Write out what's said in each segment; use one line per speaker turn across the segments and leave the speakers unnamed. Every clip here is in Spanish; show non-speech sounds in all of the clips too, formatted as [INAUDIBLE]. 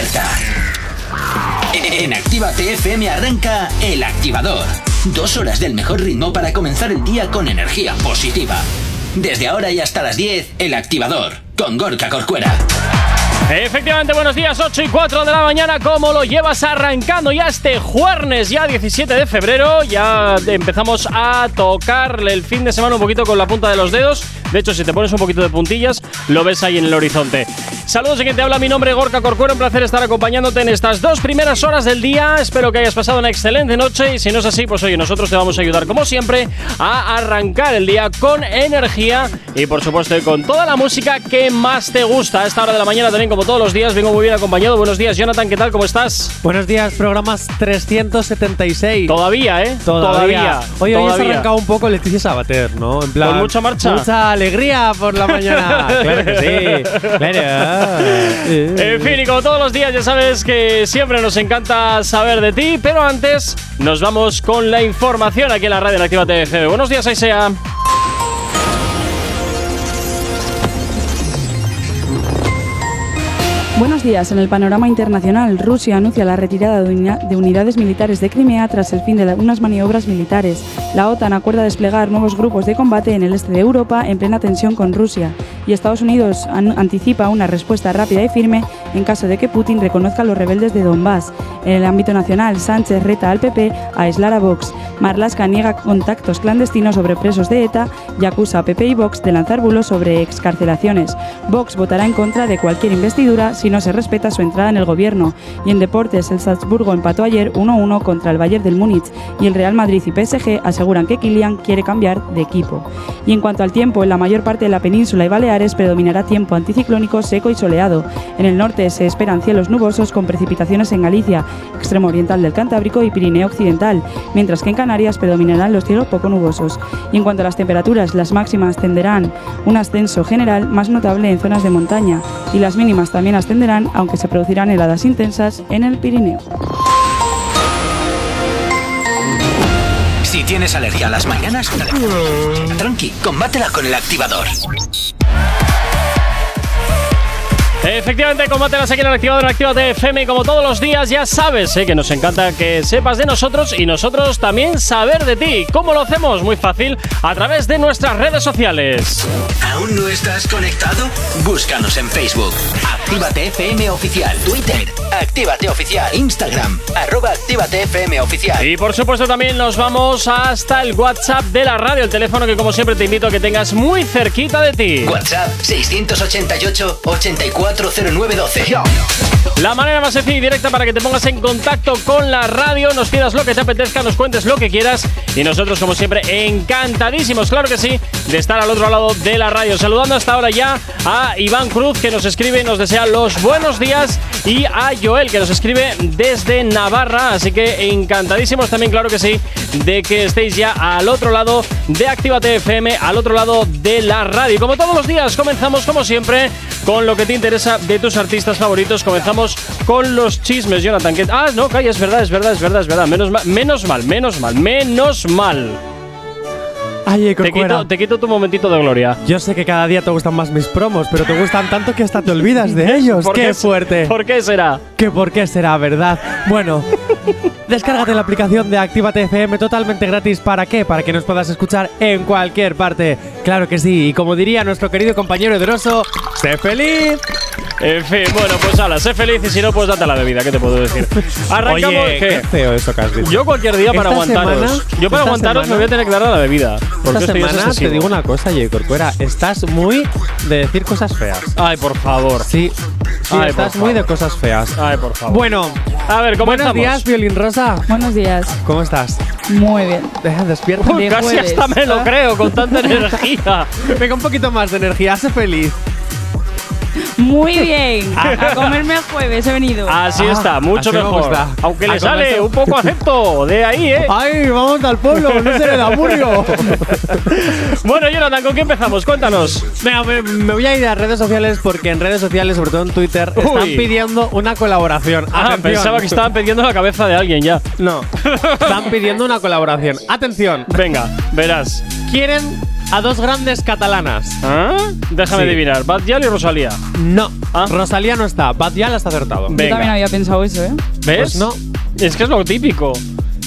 despierta. En Activa TFM arranca El Activador. Dos horas del mejor ritmo para comenzar el día con energía positiva. Desde ahora y hasta las 10, El Activador, con Gorka Corcuera.
Efectivamente, buenos días, 8 y 4 de la mañana. ¿Cómo lo llevas arrancando ya este jueves, ya 17 de febrero? Ya empezamos a tocarle el fin de semana un poquito con la punta de los dedos. De hecho, si te pones un poquito de puntillas, lo ves ahí en el horizonte. Saludos quien te habla, mi nombre es Gorka Corcuero. Un placer estar acompañándote en estas dos primeras horas del día. Espero que hayas pasado una excelente noche y si no es así, pues oye, nosotros te vamos a ayudar como siempre a arrancar el día con energía y por supuesto con toda la música que más te gusta. A esta hora de la mañana también, como todos los días, vengo muy bien acompañado. Buenos días, Jonathan, ¿qué tal? ¿Cómo estás?
Buenos días, programas 376.
Todavía, ¿eh?
Todavía. Hoy hoy has arrancado un poco Leticia Sabater, ¿no?
En plan, ¿Con mucha marcha?
Mucha alegría por la mañana. [LAUGHS] claro que sí. Claro.
En fin, y como todos los días, ya sabes que siempre nos encanta saber de ti, pero antes nos vamos con la información aquí en la radio en Activa TF. Buenos días, Aisea.
Buenos días. En el panorama internacional, Rusia anuncia la retirada de unidades militares de Crimea tras el fin de unas maniobras militares. La OTAN acuerda desplegar nuevos grupos de combate en el este de Europa en plena tensión con Rusia. Y Estados Unidos anticipa una respuesta rápida y firme en caso de que Putin reconozca a los rebeldes de Donbass. En el ámbito nacional, Sánchez reta al PP a aislar a Vox. Marlaska niega contactos clandestinos sobre presos de ETA y acusa a PP y Vox de lanzar bulos sobre excarcelaciones. Vox votará en contra de cualquier investidura si no se respeta su entrada en el gobierno. Y en deportes, el Salzburgo empató ayer 1-1 contra el Bayern del Múnich y el Real Madrid y PSG aseguran que Kylian quiere cambiar de equipo. Y en cuanto al tiempo, en la mayor parte de la península y Baleares predominará tiempo anticiclónico seco y soleado. En el norte se esperan cielos nubosos con precipitaciones en Galicia, extremo oriental del Cantábrico y Pirineo occidental, mientras que en Canarias predominarán los cielos poco nubosos. Y en cuanto a las temperaturas, las máximas tenderán un ascenso general más notable en zonas de montaña y las mínimas también ascenderán aunque se producirán heladas intensas en el Pirineo.
Si tienes alergia a las mañanas, tranqui, combátela con el activador.
Efectivamente, combátelas aquí en el activador en Actívate FM. Como todos los días, ya sabes eh, que nos encanta que sepas de nosotros y nosotros también saber de ti. ¿Cómo lo hacemos? Muy fácil, a través de nuestras redes sociales.
¿Aún no estás conectado? Búscanos en Facebook. Actívate FM Oficial. Twitter. Actívate Oficial. Instagram. Arroba Actívate FM Oficial.
Y por supuesto, también nos vamos hasta el WhatsApp de la radio, el teléfono que, como siempre, te invito a que tengas muy cerquita de ti.
WhatsApp 688 84 40912.
La manera más sencilla y directa para que te pongas en contacto con la radio, nos pidas lo que te apetezca, nos cuentes lo que quieras y nosotros, como siempre, encantadísimos, claro que sí, de estar al otro lado de la radio. Saludando hasta ahora ya a Iván Cruz, que nos escribe y nos desea los buenos días, y a Joel, que nos escribe desde Navarra. Así que encantadísimos también, claro que sí, de que estéis ya al otro lado de Actívate FM, al otro lado de la radio. Como todos los días, comenzamos, como siempre, con lo que te interesa de tus artistas favoritos. Comenzamos con los chismes, Jonathan. ah, no, calla, es verdad, es verdad, es verdad, es verdad. Menos mal, menos mal, menos mal, menos mal.
Ay,
te, quito, te quito tu momentito de gloria.
Yo sé que cada día te gustan más mis promos, pero te gustan tanto que hasta te olvidas de [LAUGHS] ellos. ¡Qué, fuerte!
¿Por qué será?
¿Qué por qué será, verdad? Bueno, [LAUGHS] descárgate la aplicación de Actívate FM totalmente gratis. ¿Para qué? Para que nos puedas escuchar en cualquier parte. Claro que sí. Y como diría nuestro querido compañero Edroso, ¡sé feliz!
En fin, bueno, pues ala, sé feliz y si no, pues date la bebida, ¿qué te puedo decir? [LAUGHS]
Arrancamos. Oye, qué feo eso que has dicho.
Yo cualquier día para aguantaros. yo para aguantaros me voy a tener que dar a la bebida.
Porque esta semana te digo una cosa, J. Corcuera. Estás muy de decir cosas feas.
Ay, por favor.
Sí. estás muy de cosas feas.
Ay, por favor.
Bueno,
a ver, ¿cómo
Buenos días, Violín Rosa.
Buenos días.
¿Cómo estás?
Muy bien.
Deja, despierta.
casi hasta me lo creo, con tanta [LAUGHS] energía.
Venga, un poquito más de energía. Hace feliz.
Muy bien. A comerme el jueves he venido.
Así ah, está, mucho mejor. Aunque le sale un poco acepto de ahí, ¿eh?
Ay, vamos al pueblo, no se le da murió.
bueno, Jonathan, ¿con qué empezamos? Cuéntanos.
Venga, me, voy a ir a redes sociales porque en redes sociales, sobre todo en Twitter, están pidiendo una colaboración.
Ah, pensaba que estaban pidiendo la cabeza de alguien ya.
No, están pidiendo una colaboración. Atención.
Venga, verás.
Quieren a dos grandes catalanas.
¿Ah? Déjame
Sí.
adivinar. Bad Gyal y Rosalía.
No,
Ah.
Rosalía no está. Bad Gyal has acertado.
Venga.
Yo también había pensado eso, ¿eh?
¿Ves?
Pues no.
Es que es lo típico.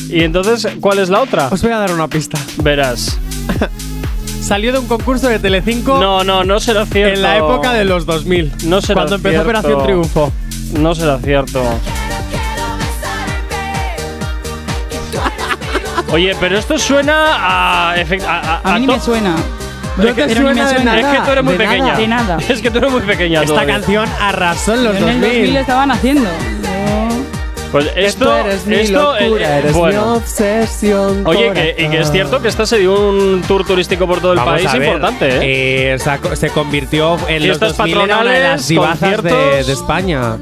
Y entonces, ¿cuál es la otra?
Os voy a dar una pista.
Verás. [LAUGHS]
Salió de un concurso de Telecinco
No, no, no será cierto.
en la época de los 2000.
No será
Cuando empezó
cierto.
Operación Triunfo.
No será cierto. Oye, pero esto suena a. a, a-
A mí me suena.
No
que- me
de.
Es que tú eres muy
de
pequeña.
nada.
De nada.
Es que tú eres muy pequeña.
Esta
todavía.
canción arrasó en los
En el 2000
2000.
estaban haciendo.
Pues esto.
Tú eres mi
esto eh,
locura,
eh,
eres mi obsesión.
Oye, que, y que es cierto que esta se dio un tour turístico por todo el
Vamos
país
a ver,
importante, ¿eh?
eh, se convirtió en los
Fiestas
2000 en una de las divazas de,
conciertos.
de España.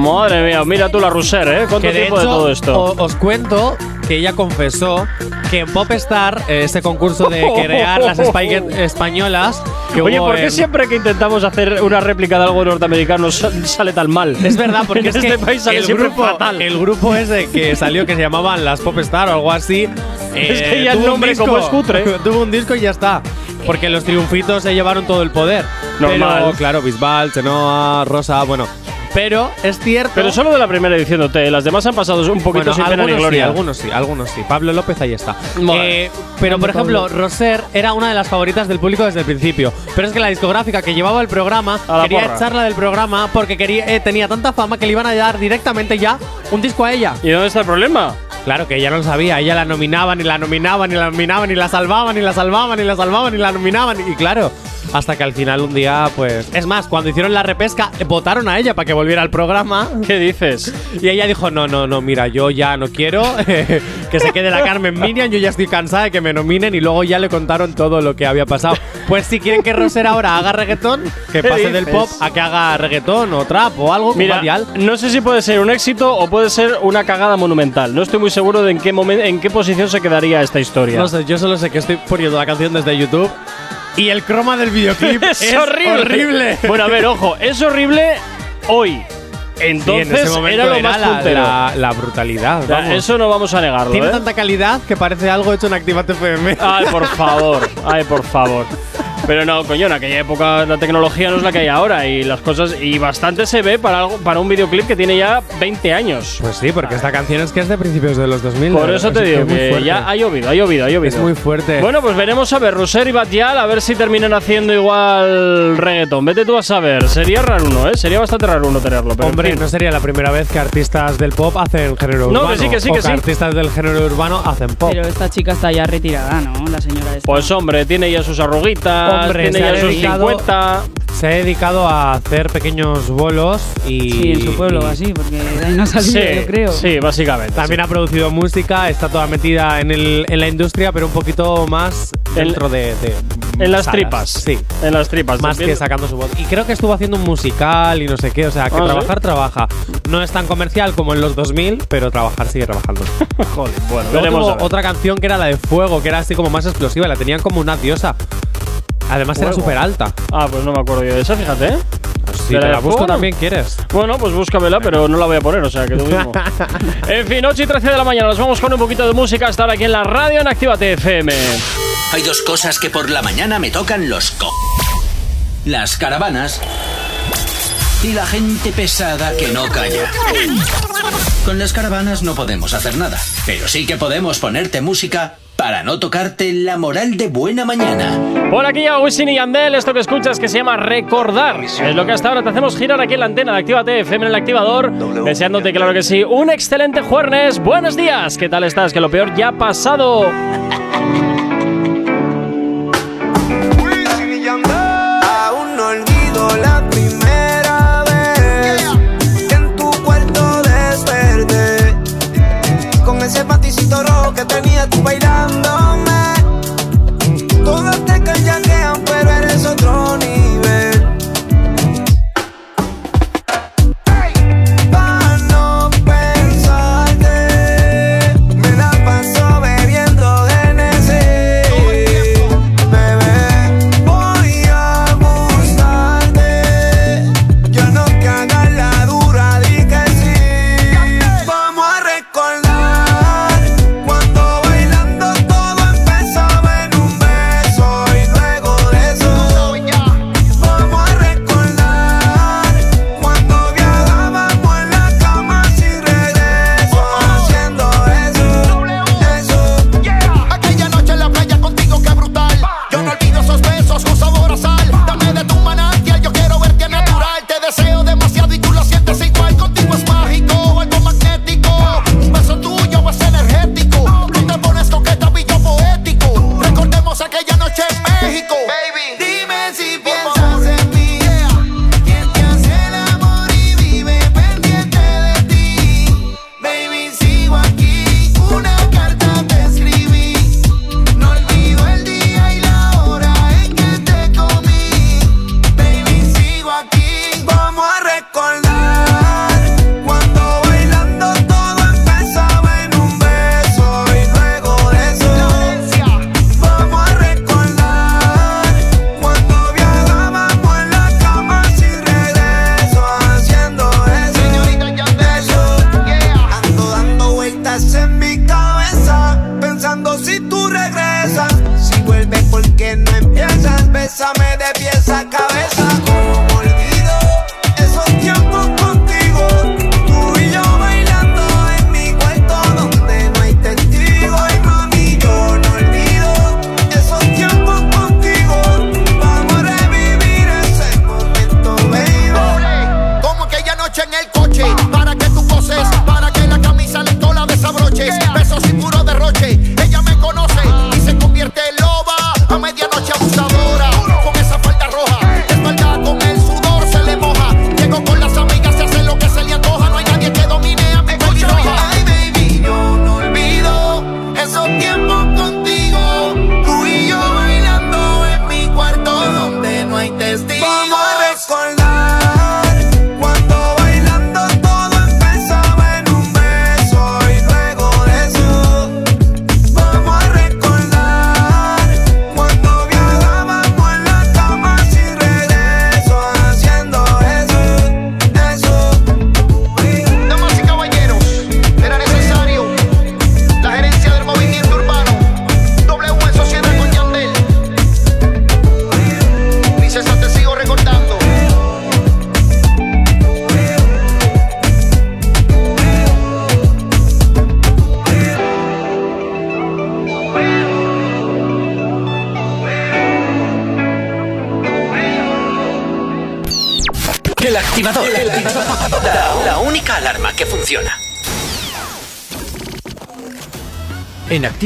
Madre mía, mira tú la Russer, ¿eh? ¿Cuánto
Que de
tiempo
hecho,
de todo esto?
o- os cuento que ella confesó que en Popstar, eh, ese concurso de crear las [LAUGHS] Spy españolas, que
Oye, ¿por qué
en-
siempre que intentamos hacer una réplica de algo norteamericano sa- sale tan mal?
Es verdad, porque [LAUGHS]
en
es
este
que
país sale
el
siempre
grupo,
fatal.
el grupo ese que salió que se llamaban las Popstar o algo así. [LAUGHS]
Es
eh,
que ya el nombre
disco,
como es cutre.
tuvo un disco y ya está. Porque los triunfitos se llevaron todo el poder.
Normal.
Pero, claro, Bisbal, Chenoa, Rosa, bueno. Pero es cierto.
Pero solo de la primera edición de OT, las demás han pasado un poquito
Bueno,
sin pena ni
algunos sí,
gloria.
algunos sí, algunos sí. Pablo López ahí está. Eh, pero por ejemplo, Roser era una de las favoritas del público desde el principio. Pero es que la discográfica que llevaba el programa quería
porra.
echarla del programa porque quería, eh, tenía tanta fama que le iban a dar directamente ya un disco a ella.
¿Y dónde está el problema?
Claro que ella no lo sabía, ella la nominaban y la nominaban y la nominaban y la salvaban y la salvaban y la salvaban y la nominaban y claro, hasta que al final un día pues es más, cuando hicieron la repesca eh, votaron a ella para que volviera al programa
¿Qué dices?
y ella dijo, "No, no, no, mira, yo ya no quiero [LAUGHS] que se quede la Carmen Minion, yo ya estoy cansada de que me nominen" y luego ya le contaron todo lo que había pasado. Pues si quieren que Roser ahora haga reggaetón, que
¿Qué
pase del pop a que haga reggaetón o trap o algo
Mira, no sé si puede ser un éxito o puede ser una cagada monumental. No estoy muy seguro de en qué momento, en qué posición se quedaría esta historia.
No sé, yo solo sé que estoy poniendo la canción desde YouTube y el croma del videoclip [LAUGHS]
es,
es,
horrible.
horrible.
Bueno, a ver, ojo, es horrible hoy. Entonces
Sí, en ese momento
era lo más
la,
puntero.
la- la brutalidad. Vamos.
Eso no vamos a negarlo.
Tiene
¿eh?
tanta calidad que parece algo hecho en Activate FM.
Ay, por [LAUGHS] favor, ay, por favor. Pero no, coño, en aquella época la tecnología no es la que hay ahora y las cosas. Y bastante se ve para, algo, para un videoclip que tiene ya 20 años.
Pues sí, porque esta canción es que es de principios de los 2000.
Por
¿no?
eso te digo que ya ha llovido, ha llovido, ha llovido.
Es muy fuerte.
Bueno, pues veremos a ver, Roser y Batial, a ver si terminan haciendo igual reggaetón. Vete tú a saber. Sería raro uno, ¿eh? Sería bastante raro uno tenerlo. Pero en
Hombre,
fin.
no sería la primera vez que artistas del pop hacen género
No,
urbano.
que sí, que sí, que sí.
artistas del género urbano hacen pop.
Pero esta chica está ya retirada, ¿no? La señora esta.
Pues hombre, tiene ya sus arruguitas,
Hombre,
tiene
se ha
ya sus
dedicado-
50.
Se ha dedicado a hacer pequeños bolos y.
sí, en su pueblo
y-
así, porque no ha salido, yo creo.
sí, básicamente.
También ha producido música, está toda metida en, el, en la industria, pero un poquito más
En-
dentro de, de
En las
salas.
tripas.
Sí.
En las tripas.
Más que sacando su voz. Y creo que estuvo haciendo un musical y no sé qué. O sea, que
Ah, ¿sí?
trabajar, trabaja. No es tan comercial como en los 2000, pero trabajar sigue trabajando. [LAUGHS]
Joder, bueno,
Luego
veremos.
tuvo
a ver.
otra canción que era la de Fuego, que era así como más explosiva. La tenían como una diosa. Además era súper alta.
Ah, pues no me acuerdo yo de esa, fíjate. ¿eh?
Si
¿De
te
la
busco también quieres.
Bueno, pues búscamela, pero no la voy a poner, o sea, que tú mismo. [LAUGHS] en fin, 8 y 13 de la mañana, nos vamos con un poquito de música hasta ahora aquí en la radio en Actívate FM.
Hay dos cosas que por la mañana me tocan los co. Las caravanas y la gente pesada que no calla. Con las caravanas no podemos hacer nada, pero sí que podemos ponerte música para no tocarte la moral de buena mañana.
Por aquí ya Wisin y Yandel, esto que escuchas que se llama Recordar. Es lo que hasta ahora te hacemos girar aquí en la antena de Actívate FM en el activador. Deseándote, claro que sí, un excelente jueves. Buenos días, ¿qué tal estás? Que lo peor ya ha pasado.
Paticito rojo que tenía tú bailándome.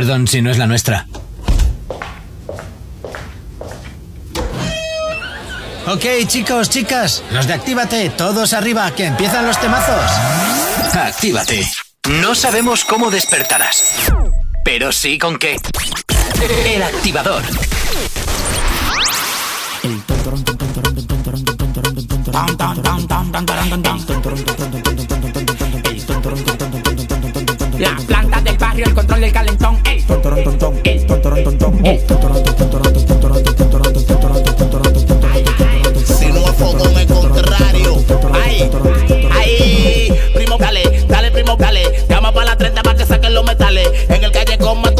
Perdón si no es la nuestra. Ok, chicos, chicas, los de Actívate, todos arriba, que empiezan los temazos. Actívate. No sabemos cómo despertarás, pero sí con qué. El activador.
La planta el control del calentón. El
Si no a fogón es contrario. Ay, ay, primo, dale, dale, primo, dale. Llama para la 30 para que saquen los metales. En el callejón mata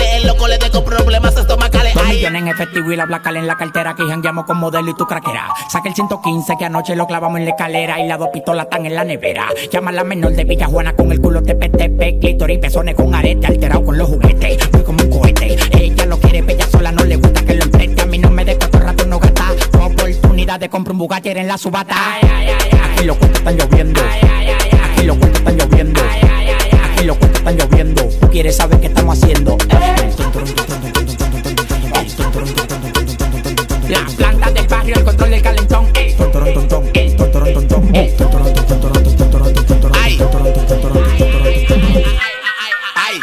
El loco le dejo problemas estomacales.
Dos
Ay,
millones en efectivo y la blacal en la cartera que jangueamos con modelo y tu craquera. Saca el 115 que anoche lo clavamos en la escalera y las dos pistolas están en la nevera. Llama a la menor de Villa Juana con el culo tepe tepe, clítoris, pezones con arete, alterado con los juguetes. Muy como un cohete. Ella lo quiere bella sola, no le gusta que lo empreste. A mí no me todo el rato no gasta. Oportunidad de comprar un Bugatti en la subata. Aquí los cuentos están lloviendo. Aquí los cuentos están lloviendo. Aquí los cuentos están lloviendo. Quieres saber qué estamos haciendo. La planta del barrio, el control del calentón.
ay. Ay.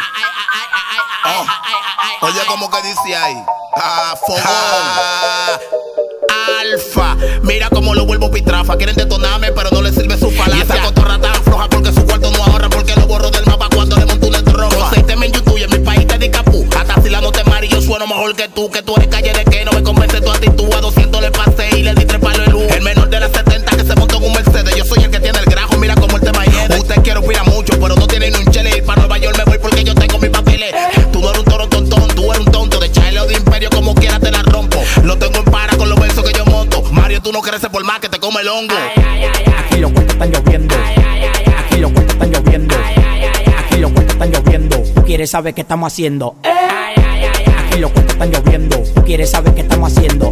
Oh. Oye, como que dice ahí. Ah, fogón. Alfa, mira cómo lo vuelvo pitrafa. Quieren detonarme, pero no les mejor que tú. Que tú eres calle de que no me convence tu actitud. A 200 le pasé y le di tres palos de luz. El menor de las 70 que se montó en un Mercedes. Yo soy el que tiene el grajo, mira cómo el tema hiede. Usted quiere opinar mucho, pero no tiene ni un chele. Y para Nueva York me voy porque yo tengo mis papeles. Tú no eres un toro tontón, tú eres un tonto. De Chile o de Imperio, como quiera te la rompo. Lo tengo en para con los besos que yo monto. Mario, tú no creces por más que te come el hongo.
Aquí los cuentos están lloviendo. Aquí los cuentos están lloviendo. Aquí los cuentos están lloviendo. Tú quieres saber qué estamos haciendo. Aquí los cuentos están lloviendo. Tú quieres saber qué estamos haciendo.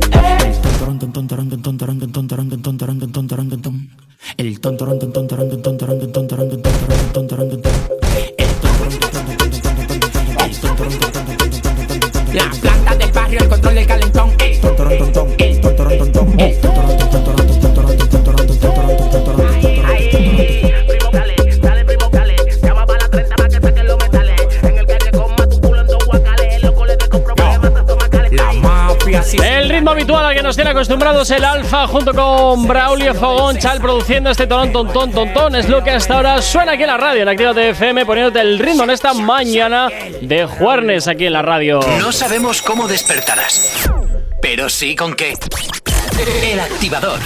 El
Alfa junto con Braulio Fogón Chal produciendo este tonón tontón tontón es lo que hasta ahora suena aquí en la radio en Actívate FM poniéndote el ritmo en esta mañana de jueves aquí en la radio.
No sabemos cómo despertarás, pero sí con qué. El activador.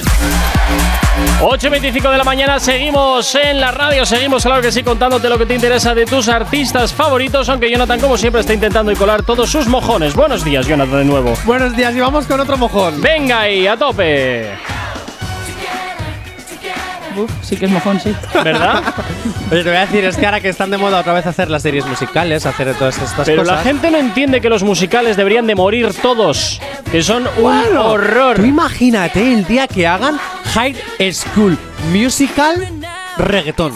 8.25 de la mañana, seguimos en la radio, seguimos, claro que sí, contándote lo que te interesa de tus artistas favoritos, aunque Jonathan, como siempre, está intentando y colar todos sus mojones. Buenos días, Jonathan, de nuevo.
Buenos días y vamos con otro mojón.
Venga ahí, a tope.
Uf, sí que es mojón, sí.
¿Verdad? [LAUGHS]
Oye, te voy a decir, es que ahora que están de moda otra vez hacer las series musicales, hacer todas estas
Pero
cosas.
la gente no entiende que los musicales deberían de morir todos, que son un
Bueno,
horror.
Tú imagínate el día que hagan High School Musical reggaetón.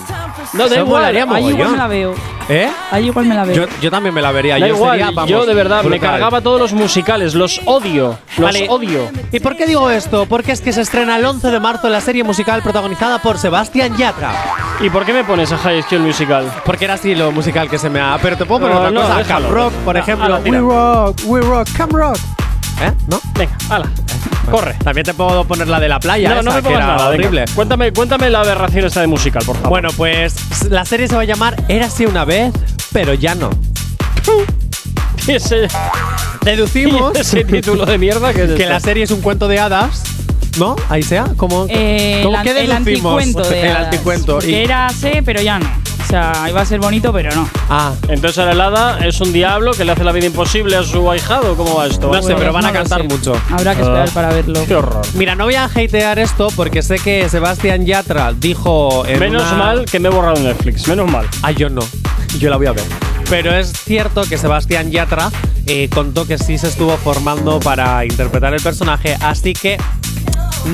No, da igual,
molaría
Ahí igual me la veo.
¿Eh?
Ahí igual me la veo.
Yo, yo también me la vería.
Da
yo
igual,
sería, vamos,
yo de verdad me
brutal.
cargaba todos los musicales, los odio, los
Vale.
odio.
¿Y por qué digo esto? Porque es que se estrena el 11 de marzo la serie musical protagonizada por Sebastián Yatra.
¿Y por qué me pones a High School Musical?
Porque era así lo musical que se me ha. Pero te puedo poner
No,
otra
no,
cosa.
déjalo.
Camp Rock, por
Ah,
ejemplo.
ala,
we rock, we rock, Camp Rock. ¿Eh? ¿No?
Venga, hala, corre.
También te puedo poner la de la playa.
No,
esa,
no me pongas nada, venga.
horrible.
Cuéntame, cuéntame la aberración esta de musical, por favor.
Bueno, pues la serie se va a llamar Érase una vez, pero ya no.
¿Y [LAUGHS] ese,
Deducimos
y [LAUGHS] ese título de mierda que es
que la serie es un cuento de hadas. ¿No? Ahí sea. ¿Cómo,
Eh,
¿cómo
el,
qué
an- el
deducimos?
anticuento de
El anticuento. Y-
era sé, pero ya no. O sea, iba a ser bonito, pero no.
Ah,
Entonces la helada es un diablo que le hace la vida imposible a su ahijado. ¿Cómo va esto?
no sé, pero van a cantar mucho.
Habrá que esperar
Ah.
para verlo.
Qué horror.
Mira, no voy a hatear esto porque sé que Sebastián Yatra dijo. en
Menos
una-
mal que me he borrado Netflix, menos mal.
Ah, yo no. Yo la voy a ver. Pero es cierto que Sebastián Yatra eh, contó que sí se estuvo formando para interpretar el personaje, así que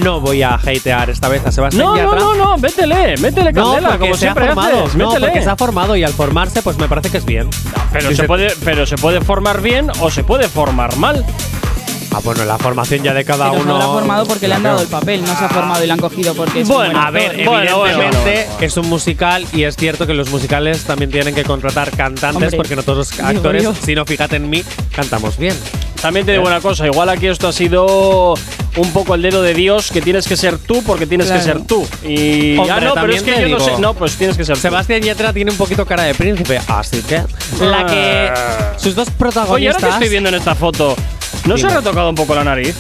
no voy a hatear esta vez a Sebastián
No, no,
Yatra.
no, no, métele, métele
No,
candela, como
se ha formado.
haces,
no,
métele.
porque se ha formado y al formarse, pues me parece que es bien.
pero, se puede, pero se puede formar bien o se puede formar mal.
Ah, bueno, la formación ya de cada
Pero se
uno.
habrá formado porque le han dado el papel, no se ha formado y le han cogido porque es un
Bueno,
buen
A ver.
Bueno,
evidentemente
bueno,
es un musical y es cierto que los musicales también tienen que contratar cantantes
Hombre,
porque no todos los actores, si no fíjate en mí, cantamos bien.
También te digo una cosa, igual aquí esto ha sido un poco el dedo de Dios, que tienes que ser tú porque tienes que
Claro.
ser tú. Y
Hombre,
ah, no, pero es que yo no
digo,
sé. No, pues tienes que ser tú.
Sebastián Yatra tiene un poquito cara de príncipe, así que la que sus dos
Oye,
protagonistas.
ahora que estoy viendo en esta foto, ¿no se ha retocado un poco la nariz?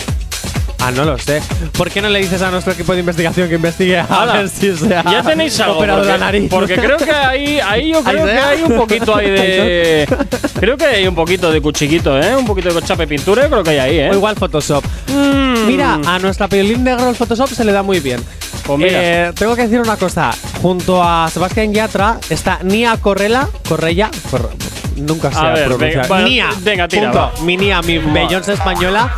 Ah, no lo sé. ¿Por qué no le dices a nuestro equipo de investigación que investigue a ver si se ha
Ya tenéis algo.
operado
porque,
la nariz?
porque creo que ahí, ahí yo [LAUGHS] creo que hay un poquito ahí de. [LAUGHS] creo que hay un poquito de cuchiquito, ¿eh? Un poquito de chape pintura, creo que hay ahí, ¿eh?
O igual Photoshop.
Mm.
Mira, a nuestra piolín negro el Photoshop se le da muy bien.
Pues mira.
Eh, tengo que decir una cosa. Junto a Sebastián Yatra está Nia Corrella. Corrella. Corre- nunca sé
A ver,
pronunciar.
venga, bueno,
Nia.
venga, tira,
Punto.
va.
Mi Nia, mi Beyoncé española.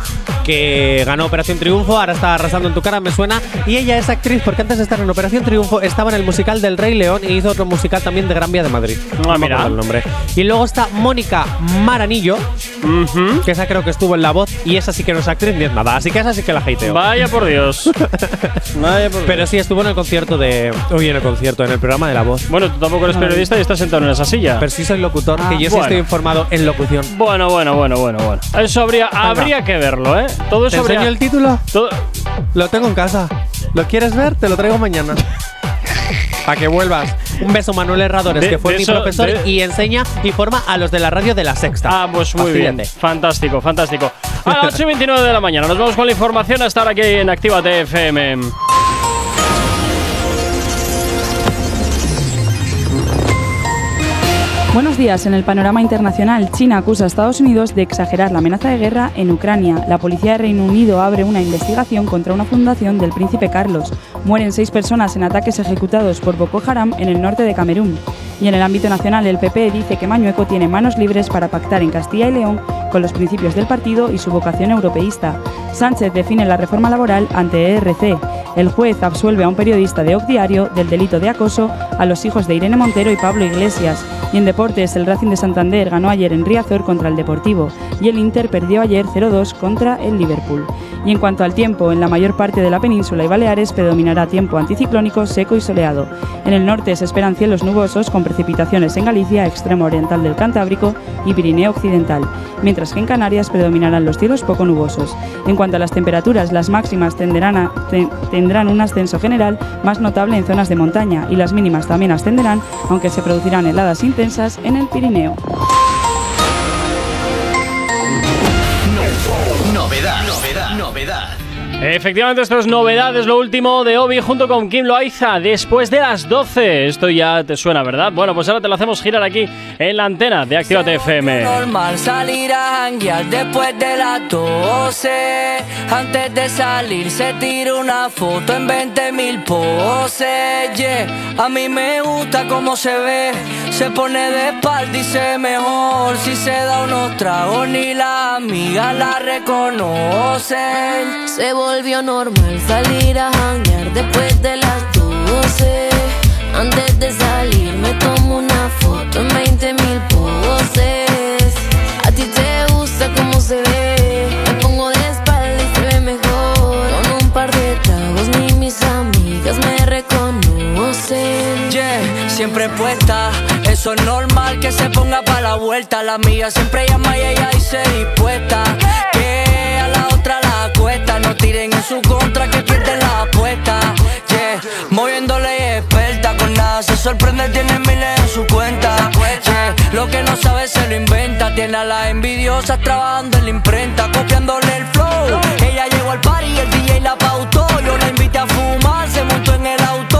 Que ganó Operación Triunfo, ahora está arrasando en tu cara, me suena. Y ella es actriz porque antes de estar en Operación Triunfo estaba en el musical del Rey León y hizo otro musical también de Gran Vía de Madrid.
Ah,
No me
mira.
el nombre. Y luego está Mónica Maranillo, que esa creo que estuvo en La Voz y esa sí que no es actriz ni es nada, así que esa sí que la hateo.
Vaya por Dios. [LAUGHS] Vaya por
Pero sí estuvo en el concierto de. Uy, en el concierto, en el programa de La Voz.
Bueno, tú tampoco eres periodista y estás sentado en esa silla.
Pero sí soy locutor, que yo sí estoy informado en locución.
Bueno, bueno, bueno, bueno, bueno. Eso habría, habría que verlo, ¿eh? Todo
¿Te
eso
enseño el título?
todo-
Lo tengo en casa. ¿Lo quieres ver? Te lo traigo mañana. Para que vuelvas. Un beso, Manuel Herradores,
De-
que fue mi
eso-
profesor
de-
y enseña y forma a los de la radio de la sexta.
Ah, pues muy bien. Fantástico, fantástico. [LAUGHS] A las 8 y 29 de la mañana. Nos vamos con la información hasta ahora aquí en Actívate FM.
Buenos días. En el panorama internacional, China acusa a Estados Unidos de exagerar la amenaza de guerra en Ucrania. La policía de Reino Unido abre una investigación contra una fundación del príncipe Carlos. Mueren seis personas en ataques ejecutados por Boko Haram en el norte de Camerún. Y en el ámbito nacional, el PP dice que Mañueco tiene manos libres para pactar en Castilla y León con los principios del partido y su vocación europeísta. Sánchez define la reforma laboral ante ERC. El juez absuelve a un periodista de OC Diario del delito de acoso a los hijos de Irene Montero y Pablo Iglesias. Y en deportes, el Racing de Santander ganó ayer en Riazor contra el Deportivo y el Inter perdió ayer 0-2 contra el Liverpool. Y en cuanto al tiempo, en la mayor parte de la península y Baleares predominará tiempo anticiclónico seco y soleado. En el norte se esperan cielos nubosos con precipitaciones en Galicia, extremo oriental del Cantábrico y Pirineo occidental, mientras que en Canarias predominarán los cielos poco nubosos. En cuanto a las temperaturas, las máximas tenderán tendrán un ascenso general más notable en zonas de montaña y las mínimas también ascenderán, aunque se producirán heladas intensas en el Pirineo.
Novedad, novedad, novedad.
Efectivamente, esto es novedades, lo último de Obi junto con Kim Loaiza después de las 12. Esto ya te suena, ¿verdad? Bueno, pues ahora te lo hacemos girar aquí en la antena de Actívate FM.
normal salir a después de las 12 Antes de salir se tira una foto en 20 mil poses yeah. A mí me gusta cómo se ve Se pone de espalda y se mejor Si se da unos tragos ni las amigas la reconocen
Se volvió normal salir a janguear después de las 12. Antes de salir me tomo una foto en 20 mil poses. A ti te gusta cómo se ve. Me pongo de espalda y se ve mejor. Con un par de tragos ni mis amigas me reconocen.
Yeah, siempre puesta. Eso es normal que se ponga para la vuelta. La mía siempre llama y ella dice dispuesta. Que en su contra que pierden la apuesta. Yeah, moviéndole experta. Con nada se sorprende, tiene miles en su cuenta. Yeah, lo que no sabe se lo inventa. Tiene a las envidiosas trabajando en la imprenta. Copiándole el flow. Ella llegó al party el DJ la pautó. Yo la invité a fumar, se montó en el auto.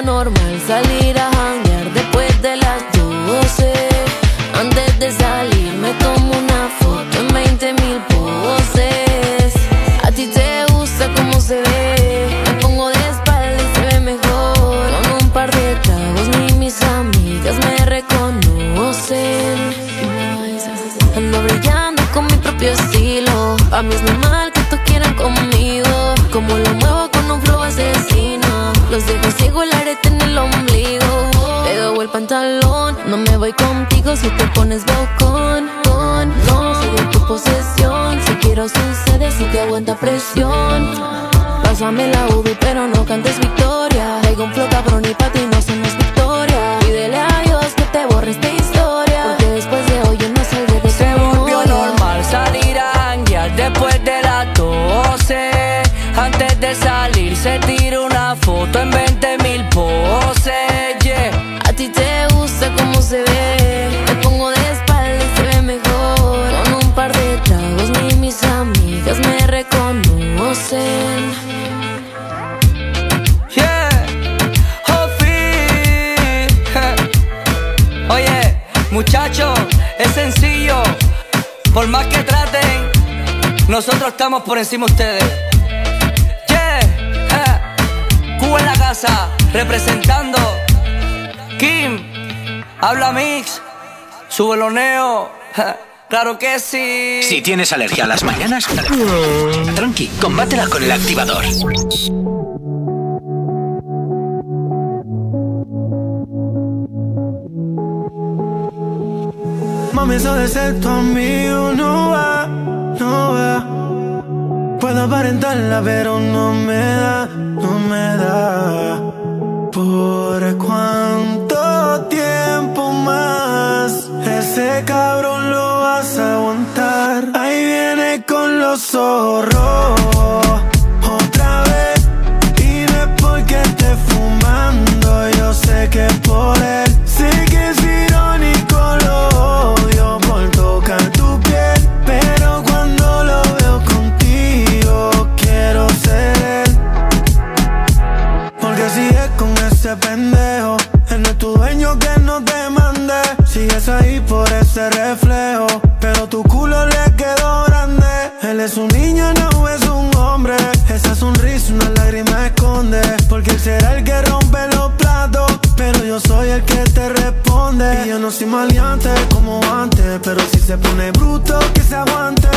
normal salir a janguear después de las 12. Antes de salir me tomo una foto en 20 mil poses. A ti te gusta cómo se ve. Me pongo de espalda y se ve mejor. Con un par de tragos ni mis amigas me reconocen. Ando brillando con mi propio estilo. A mis No me voy contigo si te pones bocón. No soy tu posesión. Si quiero sucede si te aguanta presión. Pásame la UV, pero no cantes victoria.
Por más que traten, nosotros estamos por encima de ustedes. Yeah. eh. Cuba en la casa, representando. Kim, habla Mix, subeloneo. Claro que sí.
Si tienes alergia a las mañanas, tranqui, combátela con el activador.
Mami, eso de ser tu amigo no va, no va. Puedo aparentarla, pero no me da, no me da. ¿Por cuánto tiempo más ese cabrón lo vas a aguantar? Ahí viene con los zorros. El que te responde. Y yo no soy maleante como antes. Pero si se pone bruto, que se aguante.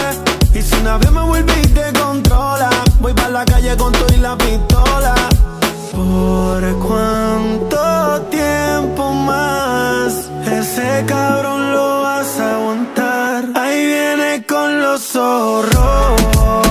Y si una vez me vuelve y te controla, voy para la calle con todo y la pistola. ¿Por cuánto tiempo más ese cabrón lo vas a aguantar? Ahí viene con los zorros.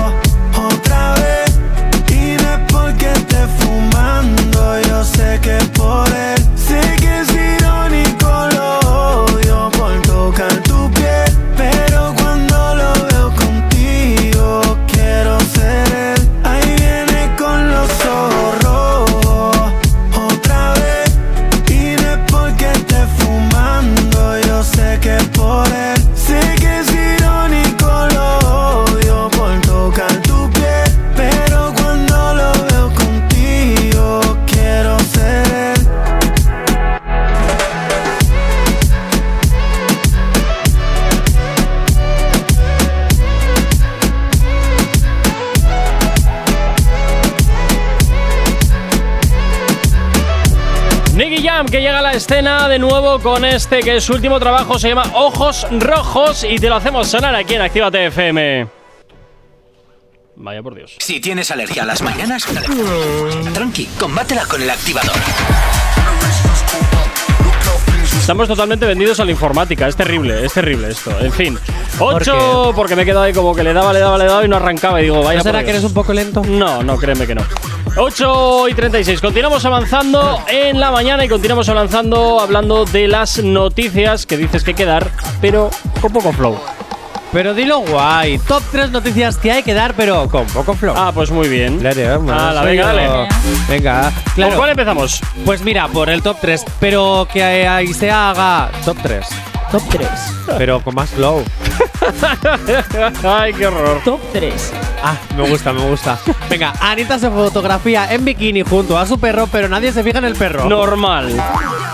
Escena de nuevo con este que es su último trabajo, se llama Ojos Rojos y te lo hacemos sonar aquí en Actívate FM. Vaya por Dios.
Si tienes alergia a las mañanas, tranqui, combátela con el activador.
Estamos totalmente vendidos a la informática, es terrible, es terrible esto. En fin,
¿Por
8 porque me he quedado ahí como que le daba, le daba, le daba y no arrancaba y digo, vaya
¿No será
por
que eres un poco lento?
No, no, créeme que no. 8 y 36. Continuamos avanzando en la mañana y continuamos avanzando hablando de las noticias que dices que hay que dar, pero con poco flow.
Pero dilo guay. Top 3 noticias que hay que dar, pero con poco flow.
Ah, pues muy bien.
Claro, vamos,
Ala,
soy
venga, dale.
Venga,
¿Con
claro.
cuál empezamos?
Pues mira, por el top 3, pero que ahí se haga top 3.
Top 3.
Pero con más flow. [LAUGHS]
Ay, qué horror.
Top 3.
Ah, me gusta, me gusta. Venga, Anita se fotografía en bikini junto a su perro, pero nadie se fija en el perro.
Normal.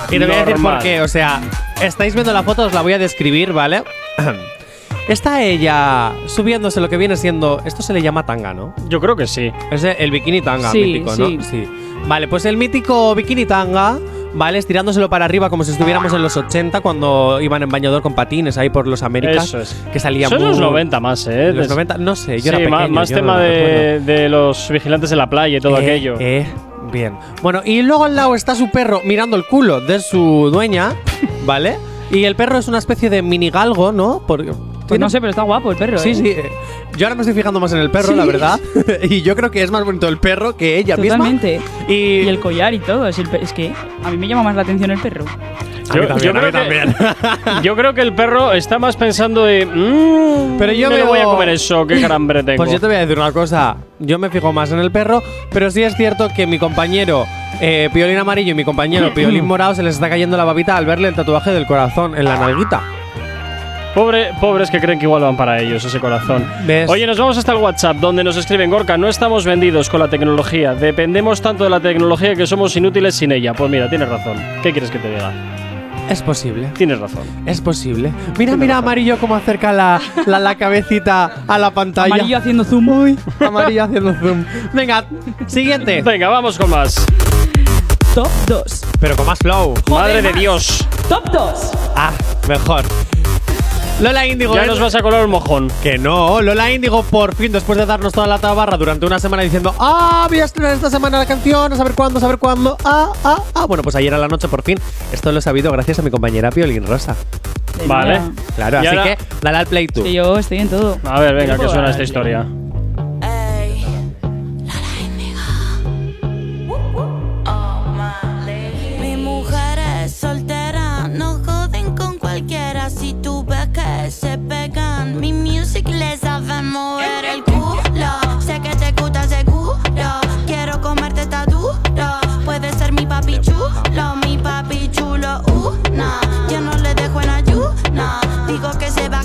Y te voy a decir por qué. O sea, estáis viendo la foto, os la voy a describir, ¿vale? [CLEARS THROAT] Está ella subiéndose lo que viene siendo. Esto se le llama tanga, ¿no?
Yo creo que sí.
Es el bikini tanga
Sí,
mítico,
sí.
¿no? Sí. Vale, pues el mítico bikini tanga, ¿vale? Estirándoselo para arriba como si estuviéramos en los 80 cuando iban en bañador con patines ahí por los Américas.
Eso es.
Que salía
Son
muy-
los 90 más, ¿eh?
Los
Des-
90, no sé, yo
sí,
era pequeño.
más
yo
tema de, de los vigilantes en la playa y todo
Eh,
aquello.
eh, Bien. Bueno, y luego al lado está su perro mirando el culo de su dueña, [LAUGHS] ¿vale? Y el perro es una especie de mini galgo, ¿no? Porque
Pues no sé, pero está guapo el perro.
Sí,
¿eh?
sí. Yo ahora me estoy fijando más en el perro, la verdad. [LAUGHS] y yo creo que es más bonito el perro que ella
Totalmente.
misma. Y,
Y el collar y todo. Es, el pe- es que a mí me llama más la atención el perro.
Mí también, mí
creo que,
también. [LAUGHS]
yo creo que el perro está más pensando de. "Mm,
Pero yo
me
veo-
voy a comer eso, qué [LAUGHS] gran hambre tengo.
Pues yo te voy a decir una cosa. Yo me fijo más en el perro, pero sí es cierto que mi compañero eh, Piolín Amarillo y mi compañero Piolín Morado se les está cayendo la babita al verle el tatuaje del corazón en la nalguita.
Pobre, pobres que creen que igual van para ellos, ese corazón.
¿Ves?
Oye, nos vamos hasta el WhatsApp, donde nos escriben, Gorka, no estamos vendidos con la tecnología. Dependemos tanto de la tecnología que somos inútiles sin ella. Pues mira, tienes razón. ¿Qué quieres que te diga?
Es posible.
Tienes razón.
Es posible. Mira, mira, amarillo cómo acerca la, la, la cabecita a la pantalla.
Amarillo haciendo zoom.
Uy, amarillo haciendo zoom. Venga, siguiente.
Venga, vamos con más.
Top 2.
Pero con más flow.
Madre de Dios.
Top 2.
Ah, mejor. Lola Índigo.
Ya
es-
nos vas a colar el mojón.
Que no, Lola Índigo por fin, después de darnos toda la tabarra durante una semana diciendo, ah, voy a estrenar esta semana la canción, a saber cuándo, a saber cuándo, ah, ah, ah. Bueno, pues ayer a la noche por fin, esto lo he sabido gracias a mi compañera Piolín Rosa.
Vale.
Claro, así
ahora-
que dale al play tú.
Que yo estoy en todo.
A ver, venga, que suena esta historia.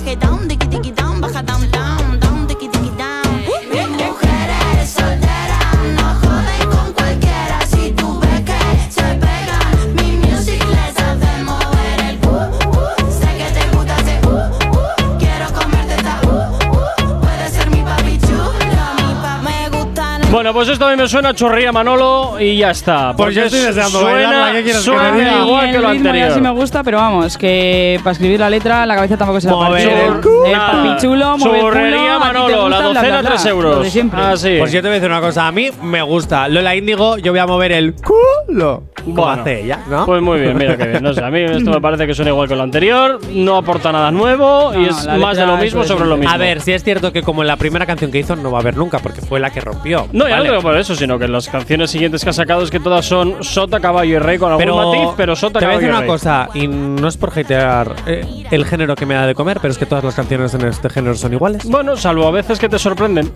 Tiki down,
Bueno, pues esto a mí me suena a chorría Manolo y ya está.
Pues yo estoy deseando
suena,
bailarla, ¿qué quieres que
suena
te
igual
Y
que lo
ya sí me
anterior.
gusta, pero vamos, que para escribir la letra, la cabeza tampoco se la
Mover
parte.
el
El
culo.
papi chulo, mueve el culo,
Churrería
a ti te
Manolo, la
bla,
docena
bla,
3
bla,
euros.
lo de siempre.
Ah, sí.
Pues yo te voy a decir una cosa, a mí me gusta. Lola Índigo, yo voy a mover el culo. Como
Bueno,
hace ella, ¿no?
Pues muy bien, mira qué bien. No sé, a mí esto me parece que suena igual que lo anterior, no aporta nada nuevo y
No,
es
la
más de lo mismo sobre lo mismo.
A ver, sí es cierto que como en la primera canción que hizo no va a haber nunca, porque fue la que rompió.
No, ya
Vale.
no digo por eso, sino que las canciones siguientes que ha sacado es que todas son Sota, Caballo y Rey con algún
Pero
matiz, pero Sota,
te voy a decir
y
una cosa, y no es por hatear eh, el género que me da de comer, pero es que todas las canciones en este género son iguales.
Bueno, salvo a veces que te sorprenden.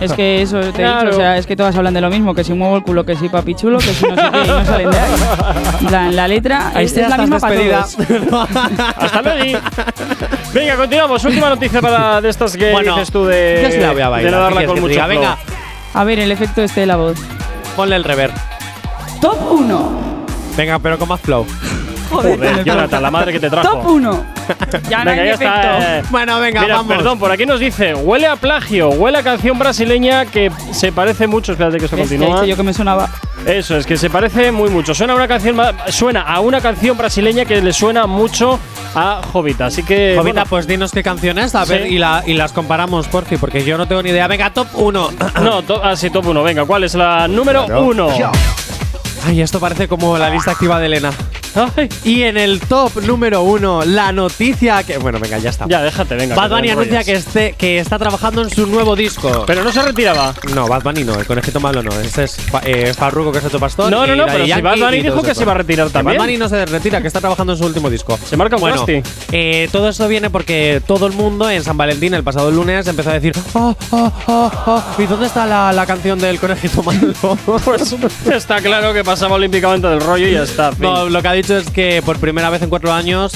Es que eso te he
Claro.
dicho, o sea, es que todas hablan de lo mismo, que si muevo el culo, que si papi chulo, que si no sé qué, y no salen de ahí. En plan, la letra es,
ya
es la misma para
despedida.
todos. [LAUGHS]
Hasta luego. Venga, continuamos. Última noticia para de estas que
Bueno,
dices tú de,
yo sí la voy a
de
bailar.
no
¿qué
darla
quieres
con
que te
mucho
diga?
flow.
Venga,
A ver, el efecto este de la voz.
ponle el rever.
Top 1.
Venga, pero con más flow.
Joder, Jonathan, la madre que te trajo.
Top 1. [LAUGHS] Ya no
Venga,
hay
ya
efecto.
está. eh.
Bueno, venga,
Mira,
vamos.
perdón, por aquí nos dice, huele a plagio, huele a canción brasileña que se parece mucho, espérate que esto
Es que he
continúa.
dicho yo que me sonaba.
Eso, es que se parece muy mucho. Suena a una canción ma- suena a una canción brasileña que le suena mucho a Jovita, así que
Jovita,
bueno,
pues dinos qué canción es, a ver,
Sí.
y, la, y las comparamos, por fin, porque yo no tengo ni idea. Venga, top 1.
no, to- ah, sí, top 1, venga, ¿cuál es la número
Claro.
1?
Ay, esto parece como la lista activa de Elena.
Ay,
Y en el top número 1, la noticia que. Bueno, venga, ya está.
ya, déjate, venga.
Bad
que
Bunny anuncia
enrollas.
que, esté, que está trabajando en su nuevo disco.
Pero no se retiraba.
no, Bad Bunny no, el conejito malo no. Ese es eh, Farruko, que es otro pastor.
No, no, no, pero si Bad Bunny dijo que se iba a retirar también.
Bad Bunny no se retira, que está trabajando en su último disco.
Se marca un
bueno, eh, todo esto viene porque todo el mundo en San Valentín, el pasado lunes, empezó a decir: "Ah, ah, ah, ¿Y dónde está la, la canción del conejito [LAUGHS] malo?
Pues está claro que pasaba olímpicamente del rollo y ya está.
No, lo que ha es que por primera vez en cuatro años,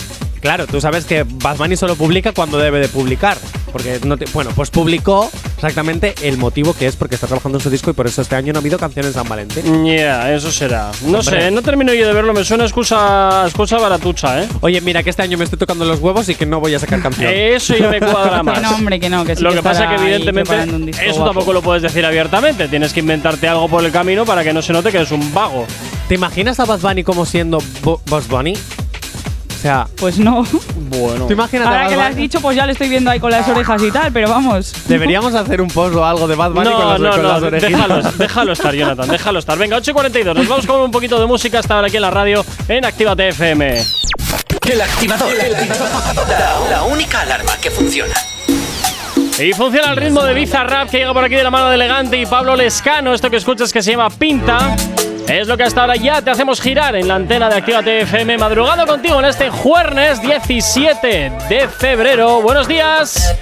claro, tú sabes que Bad Bunny solo publica cuando debe de publicar. Porque no te- bueno, pues publicó exactamente el motivo que es porque está trabajando en su disco y por eso este año no ha habido canciones en San Valentín.
Ya, eso será. No
Hombre.
sé, no termino yo de verlo, me suena excusa, excusa baratucha, ¿eh?
Oye, mira que este año me estoy tocando los huevos y que no voy a sacar canción.
Eso ya me cuadra más.
Que [LAUGHS] no, hombre, que no, que sí
Lo
que
que pasa que evidentemente eso
guapo.
tampoco lo puedes decir abiertamente, tienes que inventarte algo por el camino para que no se note que eres un vago.
¿Te imaginas a Bad Bunny como siendo Bo- Boss Bunny? Sea,
Pues no.
Bueno.
tú imagínate.
Ahora
Bad
que lo has dicho, pues ya le estoy viendo ahí con las orejas y tal, pero vamos.
Deberíamos hacer un post o algo de Bad Bunny con
No,
las,
no,
con las
no,
orejitas.
déjalo, déjalo estar, Jonathan, déjalo estar. Venga, 8 y 42, nos vamos con un poquito de música hasta ahora aquí en la radio en Actívate FM.
El activador. La, la única alarma que funciona.
Y funciona el ritmo de Bizarrap que llega por aquí de la mano de Elegante y Pablo Lescano. Esto que escuchas que se llama Pinta. Es lo que hasta ahora ya te hacemos girar en la antena de Actívate FM, madrugando contigo en este jueves 17 de febrero. Buenos días.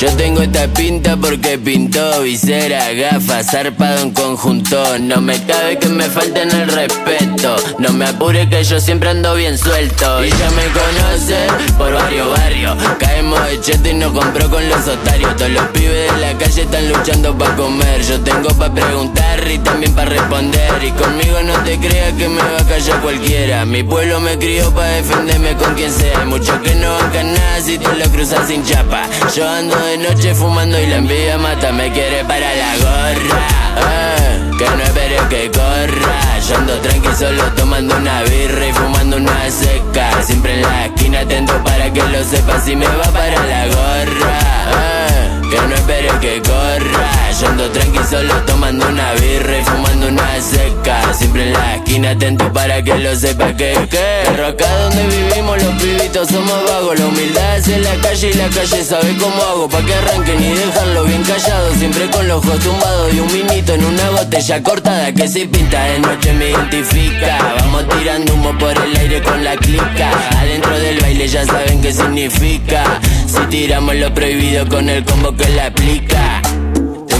Yo tengo esta pinta porque pintó visera, gafas, zarpado en conjunto. No me cabe que me falten el respeto. No me apure que yo siempre ando bien suelto. Y ya me conocen por varios barrios. Caemos de cheto y nos compró con los otarios. Todos los pibes de la calle están luchando para comer. Yo tengo para preguntar y también para responder. Y conmigo no te creas que me va a callar cualquiera. Mi pueblo me crió para defenderme con quien sea. Hay muchos que no bancan nada si te lo cruzas sin chapa. Yo ando de noche fumando y la envidia mata. Me quiere para la gorra. eh, que no espere que corra. Yo ando tranqui solo tomando una birra y fumando una seca. Siempre en la esquina atento para que lo sepas si me va para la gorra. eh, que no espere que corra. Yo ando tranqui solo tomando una birra y fumando una seca. Siempre en la esquina atento para que lo sepa que que. Pero acá donde vivimos los pibitos somos vagos. La humildad es en la calle y la calle sabe cómo hago. Pa' que arranquen y dejarlo bien callado. Siempre con los ojos tumbados y un vinito en una botella cortada que si pinta de noche me identifica. Vamos tirando humo por el aire con la clica. Adentro del baile ya saben qué significa. Si tiramos lo prohibido con el combo que la aplica.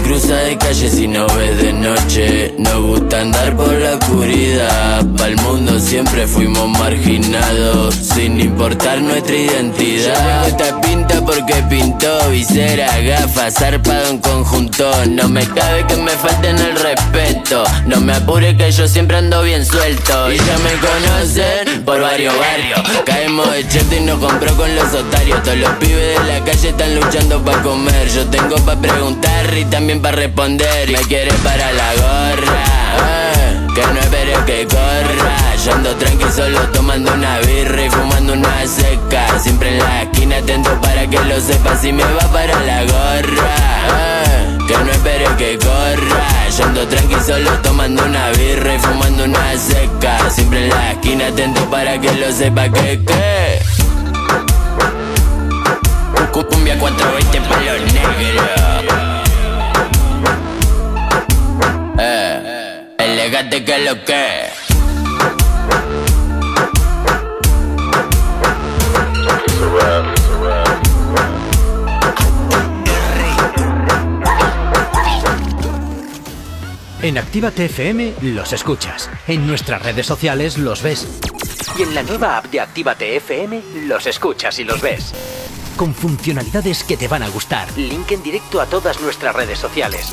Cruza de calle si no ves de noche. Nos gusta andar por la oscuridad. Siempre fuimos marginados. Sin importar nuestra identidad. Esta pinta porque pintó visera, gafas, zarpado en conjunto. No me cabe que me falten el respeto. No me apure que yo siempre ando bien suelto. Y ya me conocen por varios barrios. Caemos de cheto y nos compró con los otarios. Todos los pibes de la calle están luchando para comer. Yo tengo para preguntar y también para responder. Me quiere para la gorra. Que no espere que corra. Yo ando tranqui solo tomando una birra y fumando una seca. Siempre en la esquina atento para que lo sepas si me va para la gorra. eh, que no espere que corra. Yo ando tranqui solo tomando una birra y fumando una seca. Siempre en la esquina atento para que lo sepa que que. Cu- Cumbia 420 para los negros. Elegante que lo que.
En Actívate FM los escuchas. En nuestras redes sociales los ves.
Y en la nueva app de Actívate FM los escuchas y los ves.
Con funcionalidades que te van a gustar.
Link en directo a todas nuestras redes sociales.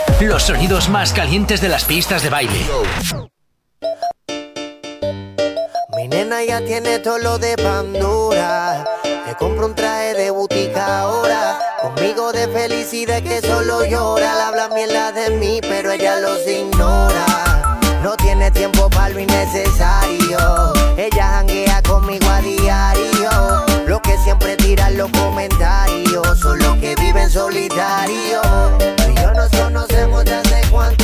Los sonidos más calientes de las pistas de baile.
Mi nena ya tiene todo lo de Pandora. Te compro un traje de butica ahora. Conmigo de felicidad que solo llora. Le habla mierda de mí, pero ella los ignora. No tiene tiempo para lo innecesario. Ella janguea conmigo a diario. Siempre tiran los comentarios son los que viven solitario. Tú y yo nos conocemos desde cuánto.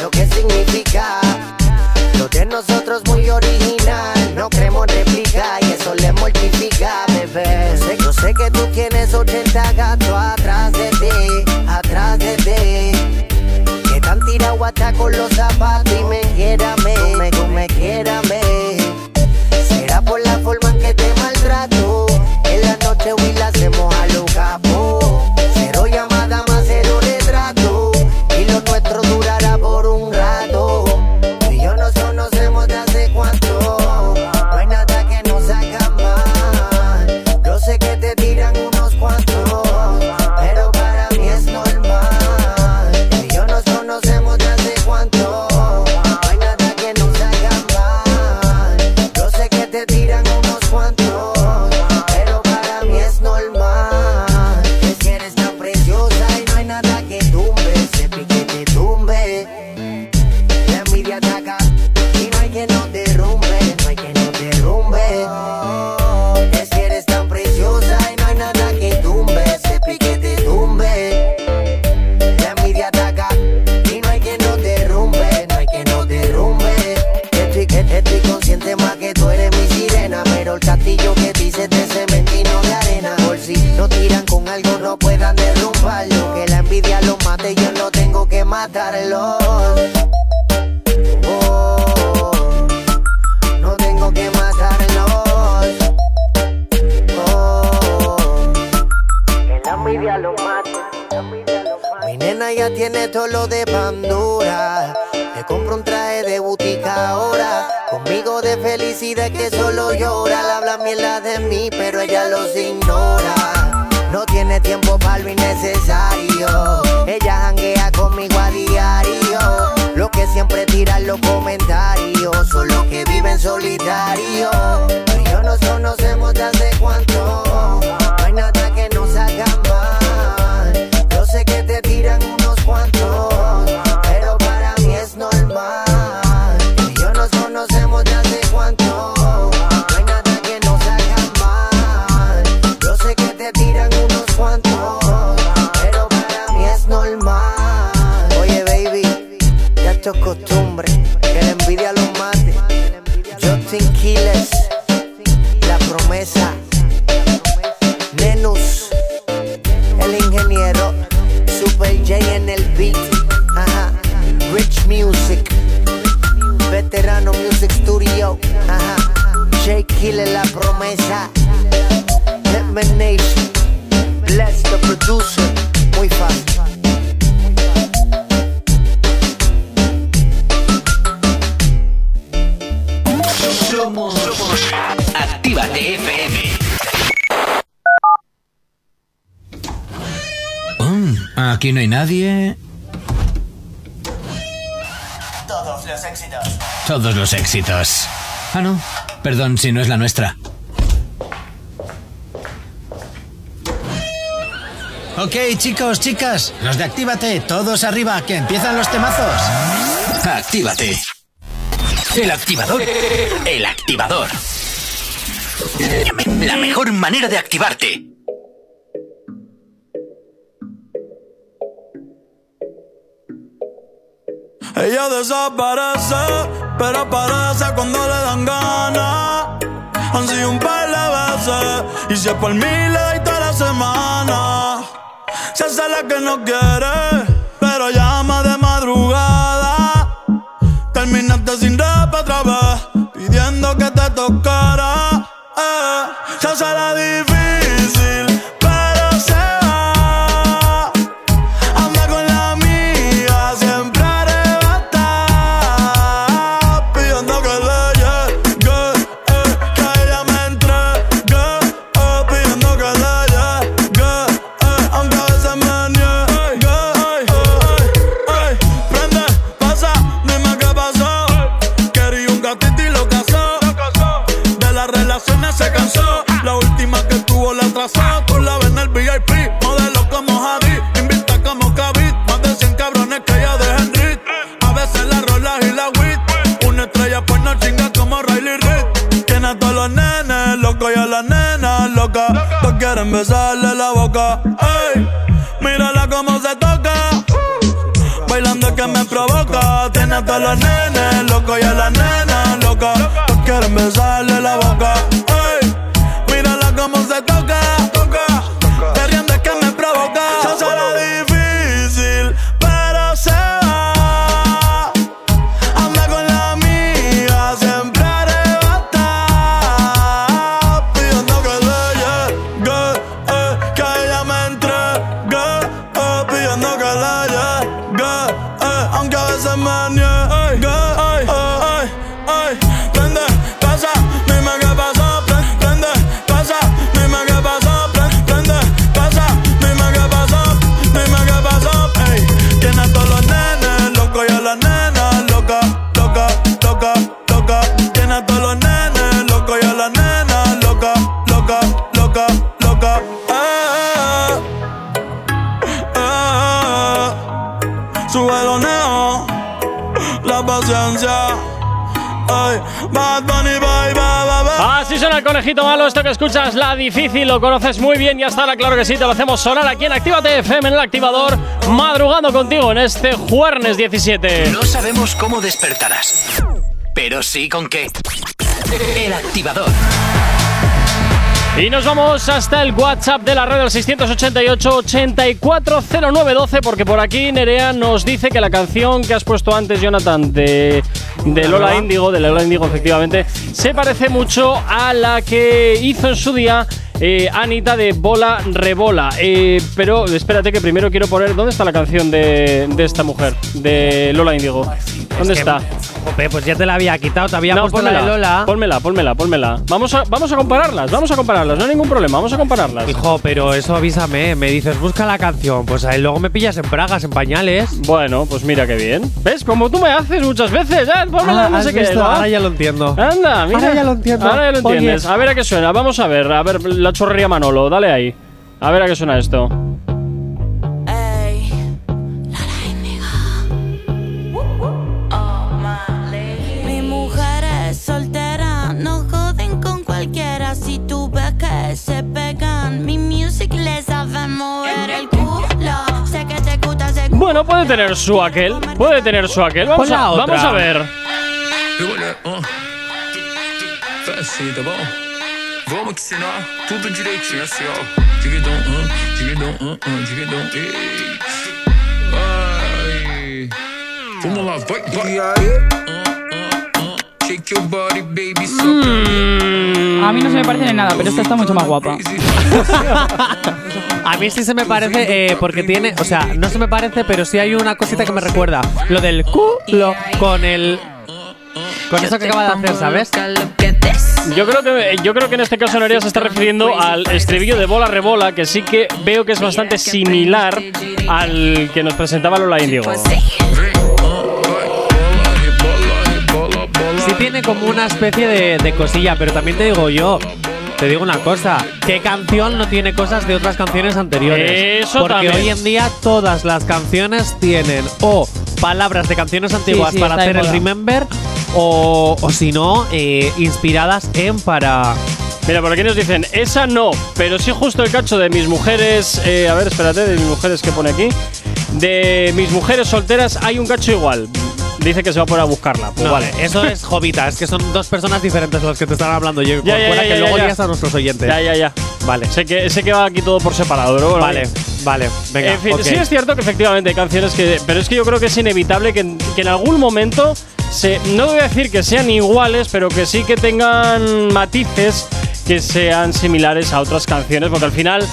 lo que significa. Lo de nosotros muy original, no queremos réplica y eso le mortifica, bebé.
Yo sé, yo sé que tú tienes 80 gatos atrás de ti, atrás de ti. Que tan tirado hasta con los zapatos y me quiérame, tú
me, tú quiérame. Ah, no. Perdón si no es la nuestra. Ok, chicos, chicas, los de Actívate, todos arriba, que empiezan los temazos. Actívate. El activador. El activador. La mejor manera de activarte.
Ella desaparece pero aparece cuando le dan ganas. Han sido un par de veces, y si es por mí le doy toda la semana. Se hace la que no quiere, pero llama de madrugada. Terminaste sin rap otra vez, pidiendo que te tocara. a la nena loco y a la nena loca. No quieren
difícil, lo conoces muy bien y hasta ahora, claro que sí, te lo hacemos sonar aquí en Actívate FM, en el activador, madrugando contigo en este jueves 17.
No sabemos cómo despertarás, pero sí con qué. El activador.
Y nos vamos hasta el WhatsApp de la red del 688-840912 porque por aquí Nerea nos dice que la canción que has puesto antes, Jonathan, de, de Lola Índigo, de Lola Índigo efectivamente, se parece mucho a la que hizo en su día eh, Anita de Bola Rebola. Eh, pero espérate que primero quiero poner, ¿dónde está la canción de, de esta mujer? De Lola Índigo. ¿Dónde
Es
está?
Jope, pues ya te la había quitado, te había
No,
puesto la de Lola.
Pónmela, pónmela, pónmela. Vamos a, vamos a compararlas, vamos a compararlas, no hay ningún problema, vamos a compararlas.
Hijo, pero eso avísame, me dices, busca la canción, pues ahí luego me pillas en bragas, en pañales.
Bueno, pues mira qué bien. ¿Ves? Como tú me haces muchas veces, ¿eh? Pónmela,
Ah,
no
¿has
sé qué.
Ahora ya lo entiendo.
Anda, mira.
Ahora ya lo entiendo.
Ahora ya lo entiendes. A ver a qué suena. Vamos a ver, a ver la chorrería Manolo, dale ahí. A ver a qué suena esto. Puede tener su aquel. Puede tener su aquel. Vamos, a,
otra.
vamos a ver.
Ball. Vamos lá, vai, vai. So
A mí no se me parece de nada, pero esta está mucho más guapa.
A mí sí se me parece eh, porque tiene, o sea, no se me parece, pero sí hay una cosita que me recuerda. Lo del culo con el. Con eso que acaba de hacer, ¿sabes?
Yo creo que yo creo que en este caso Nerea se está refiriendo al estribillo de Bola Rebola, que sí que veo que es bastante similar al que nos presentaba Lola Índigo.
Tiene como una especie de, de cosilla, pero también te digo yo. Te digo una cosa, ¿qué canción no tiene cosas de otras canciones anteriores?
Eso
Porque
también.
hoy en día todas las canciones tienen o palabras de canciones antiguas
sí,
para
está de
hacer el
moda.
remember o, o si no, eh, inspiradas en para...
Mira, por aquí nos dicen, esa no, pero sí justo el cacho de mis mujeres. eh, a ver, espérate, de mis mujeres que pone aquí. De mis mujeres solteras hay un cacho igual. Dice que se va a poner a buscarla. Pues
No,
vale.
eso es Jovita, es que son dos personas diferentes las que te están hablando. Yo,
Ya, ya, ya,
que luego
ya.
a nuestros oyentes.
Ya, ya, ya.
Vale.
Sé que, sé que va aquí todo por separado, pero bueno.
Vale, vale, venga.
En fin. Sí es cierto que efectivamente hay canciones que... Pero es que yo creo que es inevitable que, en- que en algún momento... Se, no voy a decir que sean iguales, pero que sí que tengan matices que sean similares a otras canciones, porque al final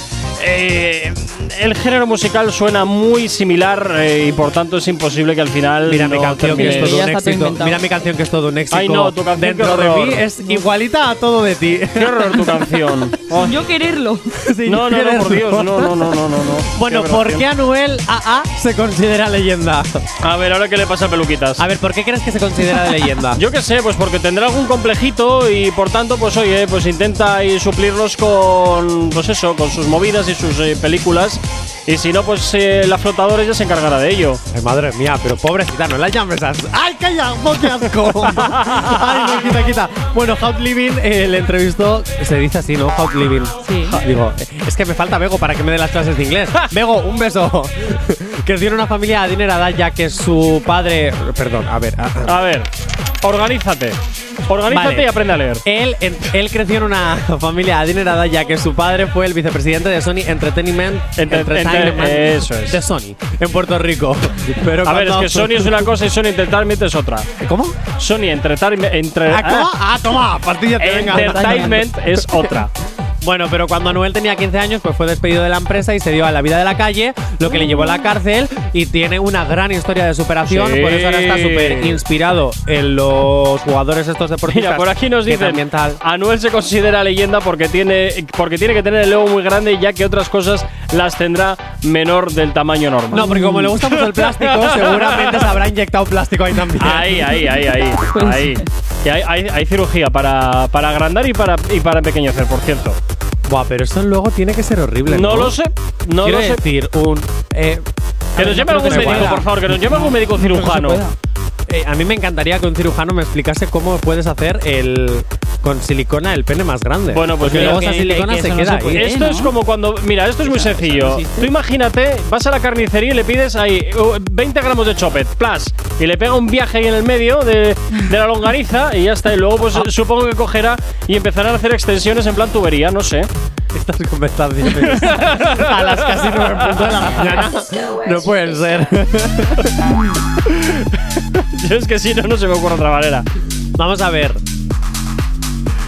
eh, el género musical suena muy similar eh, y por tanto es imposible que al final.
Mira mi
no
canción que es todo un éxito. Mira mi canción que es todo un éxito.
Ay, no, tu canción,
Dentro de mí es igualita a todo de ti.
Qué horror tu [LAUGHS] canción. Oh.
Yo quererlo. [LAUGHS]
Sí,
No, no, no, por Dios, no, no, no, no, no. no.
Bueno,
Qué
¿por qué. Anuel AA se considera leyenda?
A ver, ahora qué le pasa a Peluquitas.
A ver, ¿por qué crees que se considera de leyenda? [LAUGHS]
Yo qué sé, pues porque tendrá algún complejito y por tanto, pues oye, pues intenta ahí suplirlos con, pues eso, con sus movidas y sus eh, películas. Y si no, pues eh, la flotadora ya se encargará de ello.
Ay, madre mía, pero pobrecita, no la llames así. ¡Ay, calla! ¡Oh, qué asco! [LAUGHS] ¡Ay, no, quita, quita! Bueno, Hot Living eh, le entrevistó. Se dice así, ¿no? Hot Living.
Sí.
Digo, eh, es que me falta Bego para que me dé las clases de inglés. [LAUGHS] Bego, un beso. que tiene una familia adinerada ya que su padre. Perdón, a ver. a-
A ver, organízate. Organízate
Vale.
y aprende a leer.
Él, en- él creció en una [LAUGHS] familia adinerada ya que su padre fue el vicepresidente de Sony Entertainment,
Enter-
Entertainment
eso es.
de Sony en Puerto Rico. Pero
A ver, es que Sony es una cosa y Sony Entertainment es otra.
¿Cómo?
Sony Entertainment, entre,
Ah, ¿cómo? Ah, toma, partillate, venga.
Entertainment es otra.
Bueno, pero cuando Anuel tenía 15 años, pues fue despedido de la empresa y se dio a la vida de la calle, lo que le llevó a la cárcel y tiene una gran historia de superación.
Sí.
Por eso ahora está súper inspirado en los jugadores estos deportistas.
Mira, por aquí nos dicen. Anuel se considera leyenda porque tiene, porque tiene que tener el ego muy grande ya que otras cosas las tendrá menor del tamaño normal.
No, porque como le gusta mucho el plástico, seguramente se habrá inyectado plástico ahí también.
Ahí, ahí, ahí, ahí.
Pues-
ahí. Que hay, hay- hay cirugía para, para agrandar y para, y para empequeñecer, por cierto.
Buah, pero eso luego tiene que ser horrible. No,
No lo sé, no
Quiero
lo sé.
decir, un. eh,
Que nos llame algún médico, por favor, que nos llame algún médico cirujano.
Eh, a mí me encantaría que un cirujano me explicase cómo puedes hacer el con silicona el pene más grande.
Bueno, pues
Porque luego esa silicona
que
se
eso no
queda
se
ahí.
Esto es como cuando. Mira, esto es muy sencillo. Tú imagínate, vas a la carnicería y le pides ahí uh, 20 gramos de chopet, plus, y le pega un viaje ahí en el medio de, de la longaniza y ya está. Y luego, pues
Ah.
supongo que cogerá y empezarán a hacer extensiones en plan tubería, no sé.
Estas conversaciones [LAUGHS] a las casi nueve en punto de la mañana no pueden ser. [LAUGHS] [LAUGHS]
Yo es que si no, no se me ocurre otra manera.
Vamos a ver.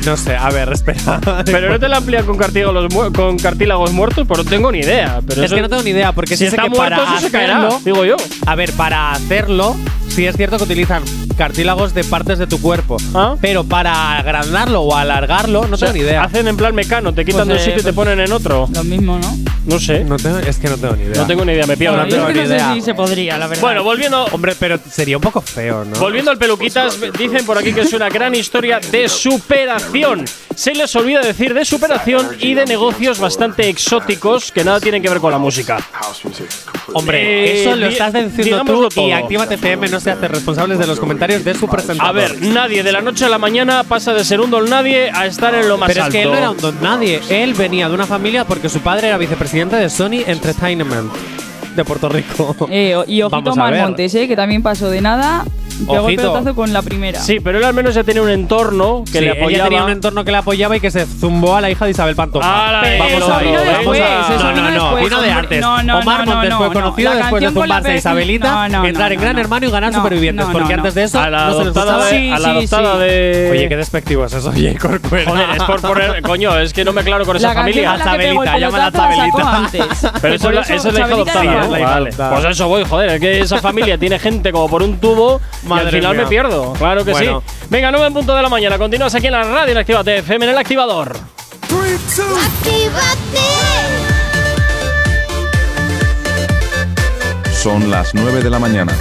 No sé, a ver, espera. [LAUGHS]
Pero no te la amplían con cartílagos, mu- con cartílagos muertos, pues no tengo ni idea. Pero
es
eso-
que no tengo ni idea, porque
si
sí sé
está
que
muerto,
para
eso se caerá,
hacerlo-
digo yo.
A ver, para hacerlo, sí es cierto que utilizan cartílagos de partes de tu cuerpo. Pero para agrandarlo o alargarlo, no
O sea,
tengo ni idea.
Hacen en plan mecano, te quitan
Pues,
de un
eh,
sitio y te
pues-
ponen en otro.
Lo mismo, ¿no?
No sé.
No tengo- es que no tengo ni idea.
No tengo ni idea, me pierdo.
No tengo ni idea.
se podría, la verdad.
Bueno, volviendo,
Hombre, pero sería un poco feo, ¿no?
volviendo al peluquitas, dicen por aquí que es una gran historia de superación. Se les olvida decir de superación y de negocios bastante exóticos que nada tienen que ver con la música.
Hombre,
Eh,
eso lo estás diciendo tú y
todo.
Actívate FM no se hace responsables de los comentarios de su presentador.
A ver, nadie de la noche a la mañana pasa de ser un don nadie a estar en lo más
Pero es
alto.
que él no era un don nadie. Él venía de una familia porque su padre era vicepresidente de Sony Entertainment de Puerto Rico.
Eh, y ojito
Vamos a
Mar
ver.
Montes, eh, que también pasó de nada. Pegó el
Ojito.
pelotazo con la primera.
Sí, pero él al menos ya tenía un entorno que
Sí,
le
ella
apoyaba.
tenía un entorno que le apoyaba y que se zumbó a la hija de Isabel Pantoja.
¡Hala,
vamos
eso
a
vino
ver, vamos
después,
a
eso
No,
vino
no, no,
después,
vino de
hombre.
antes.
No, no,
Omar
no,
Montes
no,
fue
no.
conocido
La
después de
canción con la
zumbarse a Isabelita,
no, no,
entrar
no,
en Gran
no.
Hermano y ganar
No,
Supervivientes.
no,
porque
no,
antes de eso
A la
no se les
adoptada
gustaba.
de. a la
Sí, sí,
adoptada
sí.
de.
Oye, qué despectivo es eso, oye, Corcuera. [LAUGHS]
Joder, es por poner. [LAUGHS] Coño, es que no me claro con esa
La canción
familia.
con la que pegó el
Isabelita, llama a
pelotazo la sacó
Isabelita.
antes.
Pero
Y
eso,
por
es la- eso es la hija
Isabelita
adoptada. ¿no?
la hija
Vale.
adoptada.
Pues a eso voy, joder. Es que esa familia tiene gente como por un tubo y al final
mía.
me pierdo. Claro que
Bueno.
sí. Venga, 9 en punto de la mañana. Continúas aquí en la radio en Actívate FM en el activador.
Son las 9 de la mañana.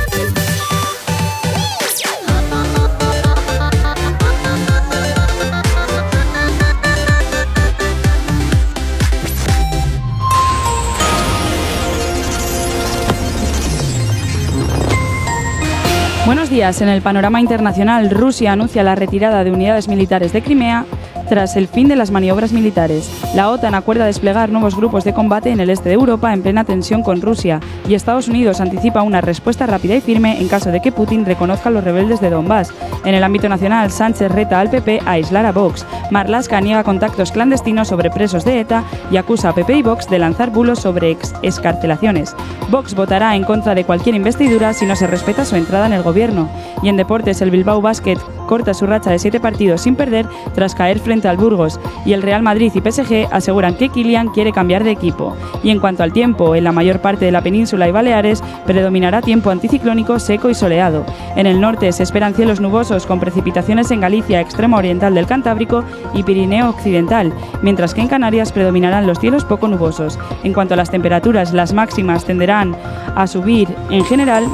Buenos días. En el panorama internacional, Rusia anuncia la retirada de unidades militares de Crimea tras el fin de las maniobras militares. La OTAN acuerda desplegar nuevos grupos de combate en el este de Europa en plena tensión con Rusia y Estados Unidos anticipa una respuesta rápida y firme en caso de que Putin reconozca a los rebeldes de Donbass. En el ámbito nacional, Sánchez reta al PP a aislar a Vox. Marlaska niega contactos clandestinos sobre presos de ETA y acusa a PP y Vox de lanzar bulos sobre ex escarcelaciones. Vox votará en contra de cualquier investidura si no se respeta su entrada en el gobierno. Y en deportes, el Bilbao Basket corta su racha de siete partidos sin perder tras caer frente al Burgos. Y el Real Madrid y PSG aseguran que Kylian quiere cambiar de equipo. Y en cuanto al tiempo, en la mayor parte de la península y Baleares predominará tiempo anticiclónico seco y soleado. En el norte se esperan cielos nubosos con precipitaciones en Galicia, extremo oriental del Cantábrico y Pirineo occidental, mientras que en Canarias predominarán los cielos poco nubosos. En cuanto a las temperaturas, las máximas tenderán a subir en general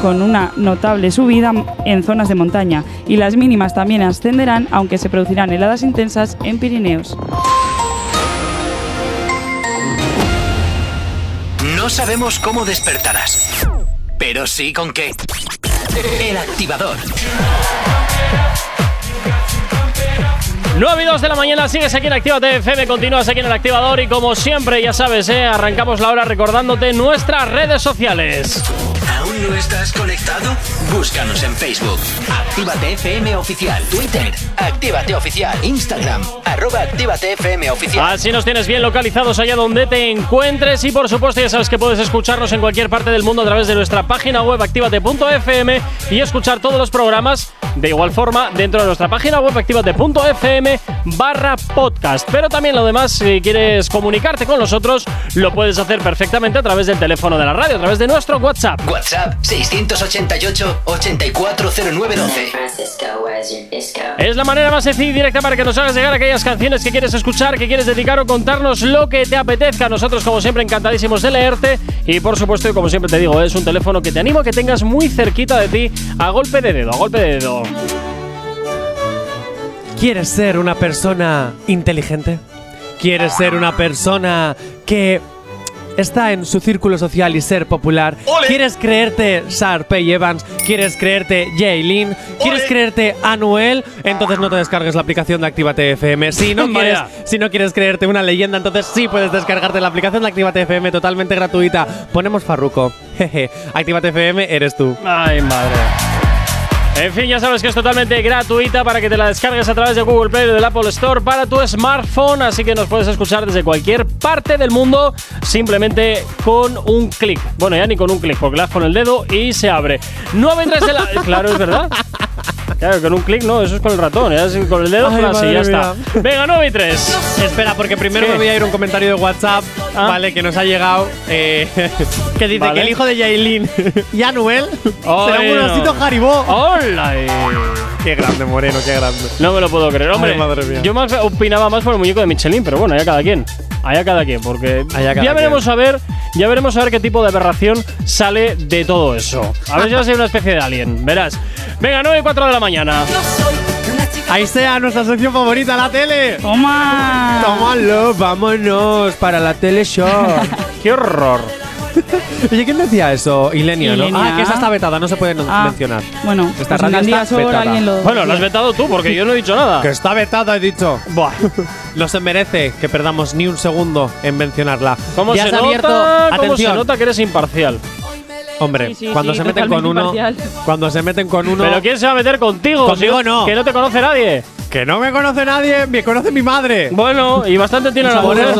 con una notable subida en zonas de montaña y las mínimas también ascenderán aunque se producirán heladas intensas en Pirineos.
No sabemos cómo despertarás, pero sí con qué. El activador.
9 y 2 de la mañana, sigues aquí en Actívate FM, continúas aquí en el activador y como siempre, ya sabes, ¿eh? arrancamos la hora recordándote nuestras redes sociales.
¿Aún no estás conectado? Búscanos en Facebook. Actívate FM Oficial. Twitter. Actívate Oficial. Instagram. Arroba Actívate FM Oficial.
Así nos tienes bien localizados allá donde te encuentres y por supuesto ya sabes que puedes escucharnos en cualquier parte del mundo a través de nuestra página web activate.fm y escuchar todos los programas de igual forma dentro de nuestra página web activate.fm barra podcast. Pero también lo demás, si quieres comunicarte con nosotros, lo puedes hacer perfectamente a través del teléfono de la radio, a través de nuestro WhatsApp.
WhatsApp 688 840912.
Es la manera más sencilla y directa para que nos hagas llegar aquellas canciones que quieres escuchar, que quieres dedicar o contarnos lo que te apetezca. Nosotros, como siempre, encantadísimos de leerte. Y por supuesto, como siempre te digo, es un teléfono que te animo a que tengas muy cerquita de ti, a golpe de dedo, a golpe de dedo.
¿Quieres ser una persona inteligente? ¿Quieres ser una persona que está en su círculo social y ser popular. ¿Quieres creerte Sarpey Evans? ¿Quieres creerte Jaylin? ¿Quieres creerte Anuel? Entonces no te descargues la aplicación de Actívate FM. Si no, [LAUGHS] quieres, si no quieres creerte una leyenda, entonces sí puedes descargarte la aplicación de Actívate FM totalmente gratuita. Ponemos Farruco. [LAUGHS] Jeje. Actívate FM eres tú.
Ay, madre. En fin, ya sabes que es totalmente gratuita para que te la descargues a través de Google Play o del Apple Store para tu smartphone, así que nos puedes escuchar desde cualquier parte del mundo simplemente con un clic. Bueno, ya ni con un clic, porque le das con el dedo y se abre. 9 y 3 de la... [LAUGHS] claro, es verdad. Claro, con un clic no, eso es con el ratón, ya es con el dedo,
Ay,
flash, y ya está.
mía.
Venga, 9 y 3.
Espera, porque primero
¿Qué?
me voy a ir a un comentario de WhatsApp,
Ah.
vale, que nos ha llegado, eh, [LAUGHS] que dice
Vale.
que el hijo de Yailin [LAUGHS] y Anuel será un osito Haribó.
¡Hola!
Qué grande, Moreno, qué grande.
No me lo puedo creer, hombre.
Ay, madre mía.
Yo más opinaba más por el muñeco de Michelin, pero bueno, allá cada quien. Allá cada quien, porque
Allá cada
ya veremos
quien.
a ver, ya veremos a ver qué tipo de aberración sale de todo eso. A ver si va a ser una especie de alien, verás. Venga, 9 y 4 de la mañana.
Ahí sea nuestra sección favorita, la tele.
¡Toma!
Tómalo, vámonos para la tele show. [LAUGHS]
¡Qué horror! [LAUGHS]
Oye, ¿quién decía eso? Ilenia, ¿no?
Ilenia.
Ah, que esa está vetada, no se puede no-
Ah,
mencionar.
Bueno,
Esta
pues
radio está vetada.
alguien lo.
Bueno, lo has vetado tú, porque yo no he dicho nada.
Que está vetada, he dicho.
Buah. [LAUGHS]
No se merece que perdamos ni un segundo en mencionarla.
¿Cómo
ya
se
se ha
nota?
abierto.
¿Cómo
Atención.
se nota que eres imparcial?
Hombre,
Sí, sí,
cuando
sí,
se meten con
totalmente
uno.
imparcial.
Cuando se meten con uno.
¿Pero quién se va a meter contigo?
Conmigo
Si
no.
Que no te conoce nadie.
Que no me conoce nadie, me conoce mi madre.
Bueno, y bastante tiene [LAUGHS] la mujer.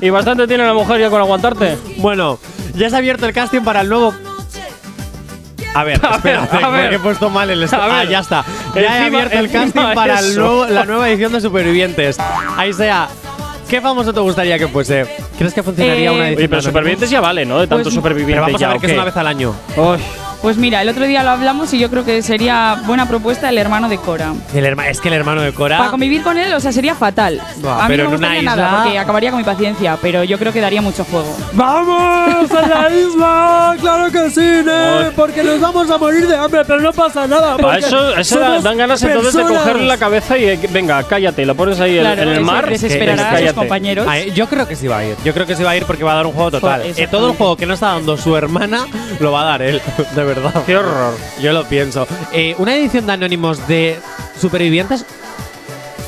Y bastante tiene la mujer ya con aguantarte.
Bueno, ya se ha abierto el casting para el nuevo. A ver, [LAUGHS]
A ver,
espérate,
a ver.
he pusto mal el. est-
A ver.
Ah, ya está. Ya he
Encima-
abierto el casting para el nuevo- la nueva edición de Supervivientes. Ahí sea. ¿Qué famoso te gustaría que fuese? ¿Crees que funcionaría
Eh,
una edición?
Oye, pero supervivientes ya vale, ¿no? De tanto
Pues-
superviviente
Pero vamos
ya,
a ver
¿o
que es una vez al año.
Pues mira, el otro día lo hablamos y yo creo que sería buena propuesta el hermano de Cora.
El herma- es que el hermano de Cora.
Para convivir con él, o sea, sería fatal.
Buah,
a mí
pero
no me
en una
gustaría
isla-
nada porque acabaría con mi paciencia, pero yo creo que daría mucho juego.
¡Vamos a la [LAUGHS] isla! ¡Claro que sí, ¿no? Porque nos vamos a morir de hambre, pero no pasa nada.
A eso, eso da- dan ganas entonces de cogerle la cabeza y eh, venga, cállate, lo pones ahí en-
Claro,
en el mar.
desesperará
que-
a sus compañeros.
Ay, yo creo que sí va a ir. Yo creo que sí va a ir porque va a dar un juego total.
Joder,
Eh, todo el juego que no está dando su hermana lo va a dar él. De verdad.
Qué horror.
Yo lo pienso. Eh, una edición de Anónimos de supervivientes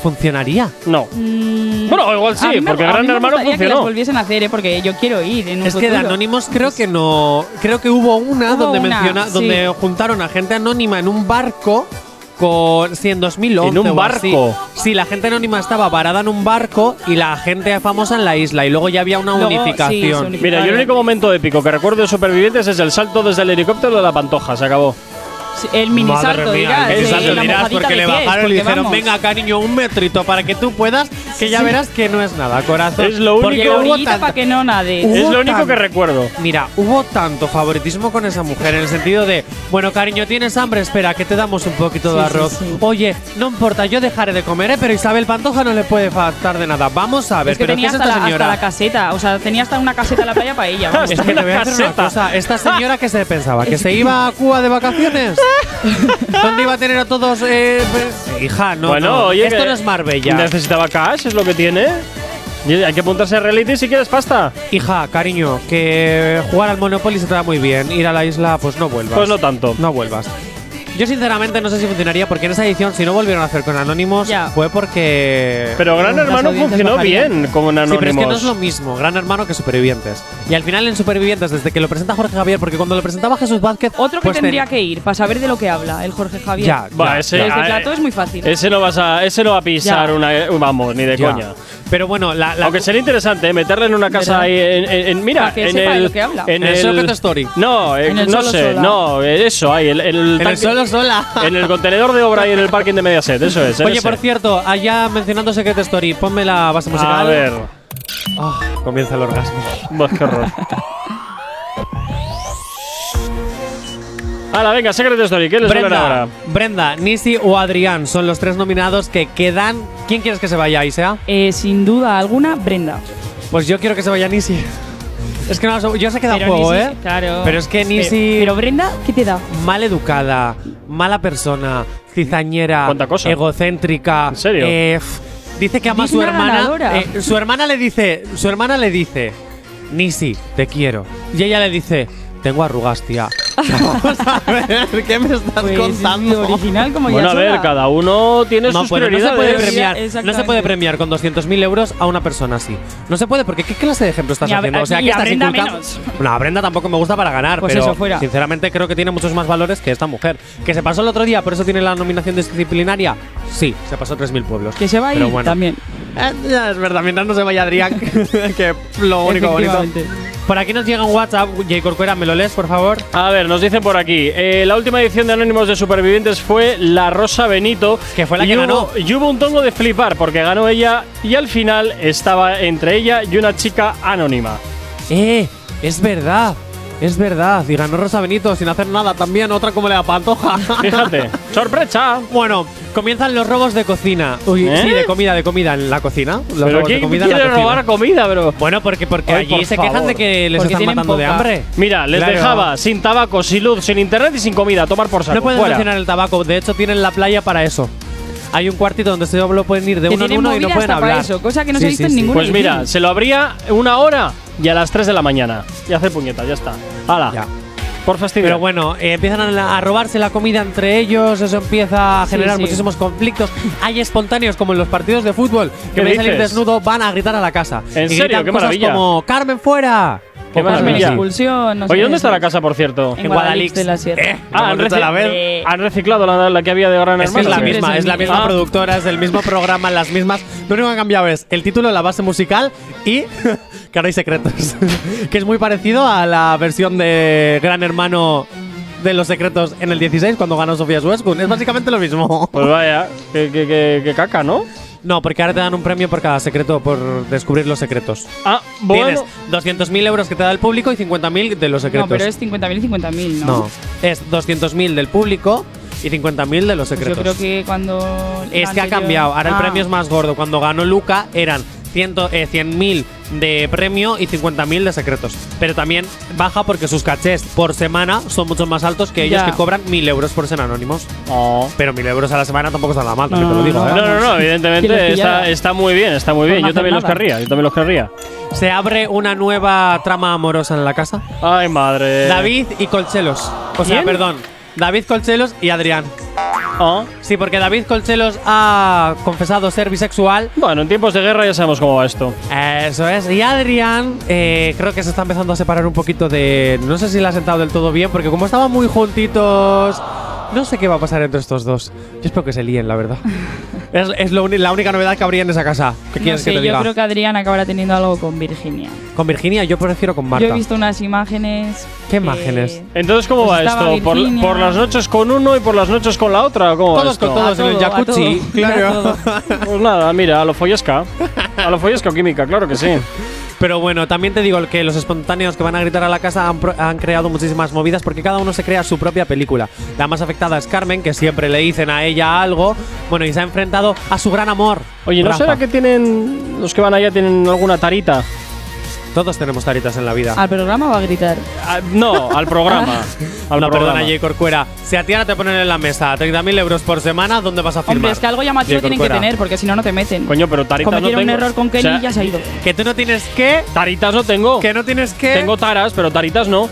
funcionaría.
No.
Mm,
Bueno, igual sí,
me-
porque Gran Hermano
que
funcionó.
las volviesen a hacer, ¿eh? porque yo quiero ir en un
Es que de. Anónimos creo que no. Creo que hubo una
Hubo
donde
una,
menciona,
sí.
donde juntaron a gente anónima en un barco. Con, sí, en 2011
¿En un
o así.
barco?
Sí, la gente anónima estaba varada en un barco y la gente famosa en la isla. Y luego ya había una
Luego,
unificación.
Mira, yo el único momento épico que recuerdo de Supervivientes es el salto desde el helicóptero de la pantoja, se acabó.
El mini
Madre
salto,
mía,
dirás.
el salto
la
dirás,
mojadita
porque
de
le
pies,
bajaron y le
porque
dijeron,
vamos.
venga cariño, un metrito para que tú puedas, que ya verás que no es nada, corazón.
Es lo
Porque
único-
hubo
Orillita
tanta-
para que no nade.
Hubo
es lo único que recuerdo.
Mira, hubo tanto favoritismo con esa mujer en el sentido de, bueno, cariño, ¿tienes hambre? Espera, que te damos un poquito de
Sí, sí,
arroz.
sí.
Oye, no importa, yo dejaré de comer, ¿eh? pero Isabel Pantoja no le puede faltar de nada. Vamos a ver,
Es que
pero ¿qué
tenía
es
hasta
esta
la, hasta
señora?
caseta. O sea, tenía hasta una caseta en la playa para ella. [LAUGHS] vamos.
Es que te voy a decir una cosa. ¿Esta [LAUGHS] señora qué se pensaba? ¿Que se iba a Cuba de vacaciones? ¿Dónde iba a tener a todos? Eh, pe- hija, no.
bueno,
no.
oye.
Esto no es Marbella.
Necesitaba cash, es lo que tiene. Hay que apuntarse a reality si quieres pasta.
Hija, cariño, que jugar al Monopoly se te da muy bien. Ir a la isla, pues no vuelvas.
Pues no tanto.
No vuelvas. Yo sinceramente no sé si funcionaría porque en esa edición, si no volvieron a hacer con Anónimos,
Ya.
fue porque.
Pero Gran Hermano funcionó
bajarían.
bien con Anónimos.
Sí, pero es que no es lo mismo Gran Hermano que Supervivientes. Y al final en Supervivientes, desde que lo presenta Jorge Javier, porque cuando lo presentaba Jesús Vázquez.
Otro que
pues
tendría
ten-
que ir para saber de lo que habla, el Jorge Javier.
Ya,
Va,
ya,
ese,
ya.
Desde plato es muy fácil.
ese no vas a, ese no va a pisar
Ya.
una, vamos, ni de
Ya.
coña.
Pero bueno, la. la
Aunque sería interesante ¿eh? meterle en una casa
¿Verdad?
ahí en, en- en- mira,
que
en
sepa de
el
lo que habla.
en
En el
el
Story.
No, eh,
En el
no
solo
sé,
sola.
no, eh, eso ahí el, el
En el
tanque-
sola. [LAUGHS]
en el contenedor de obra y en el parking de Mediaset, eso es.
Oye,
ese.
por cierto, allá mencionando Secret Story, ponme la base musical.
a ver,
Ah, comienza el orgasmo. [LAUGHS]
Buah, qué horror. Hala, venga, Secret Story, ¿qué les
Brenda,
ahora?
Brenda, Nisi o Adrián son los tres nominados que quedan. ¿Quién quieres que se vaya, Isea?
Eh, sin duda alguna, Brenda.
Pues yo quiero que se vaya Nisi. Es que no, yo sé que da
Pero
juego,
Nisi-
¿eh?
Claro.
Pero es que Nisi.
Pero, Brenda, ¿qué te da?
mal educada, mala persona, cizañera,
¿Cuánta cosa?
egocéntrica.
¿En serio?
eh, dice que ama a su
Digna
hermana.
ganadora.
eh, su hermana le dice. Su hermana le dice. Nisi, te quiero. Y ella le dice, tengo arrugas, tía. [LAUGHS] Vamos a ver, ¿qué me estás
Pues,
contando?
original como
Bueno, a
ya
ver,
sola.
cada uno tiene
No,
sus
pues, no se
prioridades.
puede premiar, no se
Exactamente.
puede premiar con 200.000 euros a una persona así. No se puede, porque ¿qué clase de ejemplo estás
Ni a-
haciendo? O sea,
y
¿qué
a
estás
Brenda
inculcando?
menos.
No, a Brenda tampoco me gusta para ganar,
Pues
pero
eso, fuera.
sinceramente creo que tiene muchos más valores que esta mujer. ¿Que se pasó el otro día, por eso tiene la nominación disciplinaria? Sí, se pasó 3.000 pueblos.
Que se va a
Pero bueno.
también.
Eh, ya es verdad, mientras no se vaya Adrián, [LAUGHS] que lo único bonito.
Efectivamente.
Por aquí nos llega un WhatsApp, J. Corcuera, ¿me lo lees, por favor?
A ver, nos dicen por aquí. eh, la última edición de Anónimos de Supervivientes fue La Rosa Benito.
Que fue la
y
que
hubo,
ganó.
Y hubo un tongo de flipar porque ganó ella y al final estaba entre ella y una chica anónima.
Eh, es verdad. Es verdad, y ganó Rosa Benito sin hacer nada también, otra como le da pantoja.
Fíjate, [LAUGHS] sorpresa.
Bueno, comienzan los robos de cocina. Uy,
¿Eh?
sí, de comida, de comida en la cocina. Los
¿Pero
robos de comida en la
quiere
cocina.
robar comida, bro?
Bueno, porque, porque
Ay,
allí
por
se quejan
favor.
de que les
Porque
están matando de
poca.
hambre.
Mira, les
Claro.
dejaba sin tabaco, sin luz, sin internet y sin comida. Tomar por saco.
No pueden
fuera.
el tabaco, de hecho tienen la playa para eso. Hay un cuartito donde solo pueden ir de
Que
uno en uno y no pueden hablar.
eso, cosa que no
Sí,
se ha visto
sí,
en
sí.
ninguna
Pues mira, se lo abría una hora y a las 3 de la mañana. Y hacer puñetas, ya está. ¡Hala!
Ya.
Por fastidio.
Pero bueno, eh, empiezan a, a robarse la comida entre ellos, eso empieza a
Sí,
generar
sí.
muchísimos conflictos. Hay espontáneos como en los partidos de fútbol que
¿Qué
ven salir
dices?
desnudo, van a gritar a la casa.
¿En
Y
serio?
gritan
¡Qué
cosas
maravilla!
como ¡Carmen fuera!
¡Qué
cosas
maravilla!
Expulsión, no sé
Oye,
qué
¿dónde está
es.
la casa, por cierto?
En
En
Guadalix de la Sierra.
Eh,
Ah, han, reci-.
Eh,
han reciclado la, la que había de Gran
Es que es
Hermano.
la misma, es la misma
mismo.
productora, es del mismo programa, las mismas. Lo único que han cambiado es el título, la base musical y [LAUGHS] que ahora hay secretos. [LAUGHS] que es muy parecido a la versión de Gran Hermano de los secretos en el 16 cuando ganó Sofía Suescun. Es básicamente lo mismo.
Pues vaya, que, que, que- que caca, ¿no?
No, porque ahora te dan un premio por cada secreto, por descubrir los secretos.
Ah, bueno.
Tienes 200.000 euros que te da el público y 50.000 de los secretos.
No, pero es 50.000 y 50.000, ¿no?
No, es 200.000 del público y 50.000 de los
Pues
secretos.
yo creo que cuando.
Es que ha cambiado. Ahora el
Ah,
premio es más gordo. Cuando ganó Luca eran 100 eh, 100.000 de premio y 50.000 de secretos. Pero también baja porque sus cachés por semana son mucho más altos que ellos
Ya.
que cobran 1.000 euros por ser anónimos.
Oh.
Pero 1.000 euros a la semana tampoco está nada mal,
No,
también te lo
no,
digo.
no,
¿eh?
No, no, no,
¿Quién les
evidentemente está, está muy bien, está muy bien.
no
Yo también los
nada.
querría, yo también los querría.
Se abre una nueva trama amorosa en la casa.
Ay, madre.
David y Colchelos. O sea,
¿Quién?
perdón. David Colchelos y Adrián.
Ah.
Sí, porque David Colchelos ha confesado ser bisexual.
Bueno, en tiempos de guerra ya sabemos cómo va esto.
Eso es. Y Adrián, eh, creo que se está empezando a separar un poquito de. No sé si le ha sentado del todo bien, porque como estaban muy juntitos. No sé qué va a pasar entre estos dos. Yo espero que se líen, la verdad. [LAUGHS] es es lo la única novedad que habría en esa casa. ¿Qué
No
quieres
sé,
que te
yo
diga?
creo que Adrián acabará teniendo algo con Virginia.
Con Virginia, yo prefiero con Marta.
Yo he visto unas imágenes.
¿Qué imágenes?
Entonces, ¿cómo
Pues
va esto? ¿Por, por las noches con uno y por las noches con la otra? ¿o ¿Cómo va
Todos
esto?
con todos en el
todo, a
jacuzzi.
todo.
Claro.
A.
Pues nada, mira, a lo follesca. A lo follesca o química, claro que sí. [LAUGHS]
Pero bueno, también te digo que los espontáneos que van a gritar a la casa han, han creado muchísimas movidas porque cada uno se crea su propia película. La más afectada es Carmen, que siempre le dicen a ella algo. Bueno, y se ha enfrentado a su gran amor.
Oye, ¿no
Rafa.
será que tienen. Los que van allá tienen alguna tarita?
Todos tenemos taritas en la vida.
¿Al programa va a gritar?
Ah, no, al programa. [LAUGHS] al
no,
programa.
perdona, J. Corcuera. Si a ti ahora te ponen en la mesa 30.000 euros por semana, ¿dónde vas a firmar?
Hombre, es que algo llamativo tienen que tener, porque si no, no te meten.
Coño, pero taritas no
Cometieron
tengo.
un error con Kenny
O sea,
y ya se ha ido.
Que tú no tienes que.
Taritas no tengo.
Que no tienes que.
Tengo taras, pero taritas no.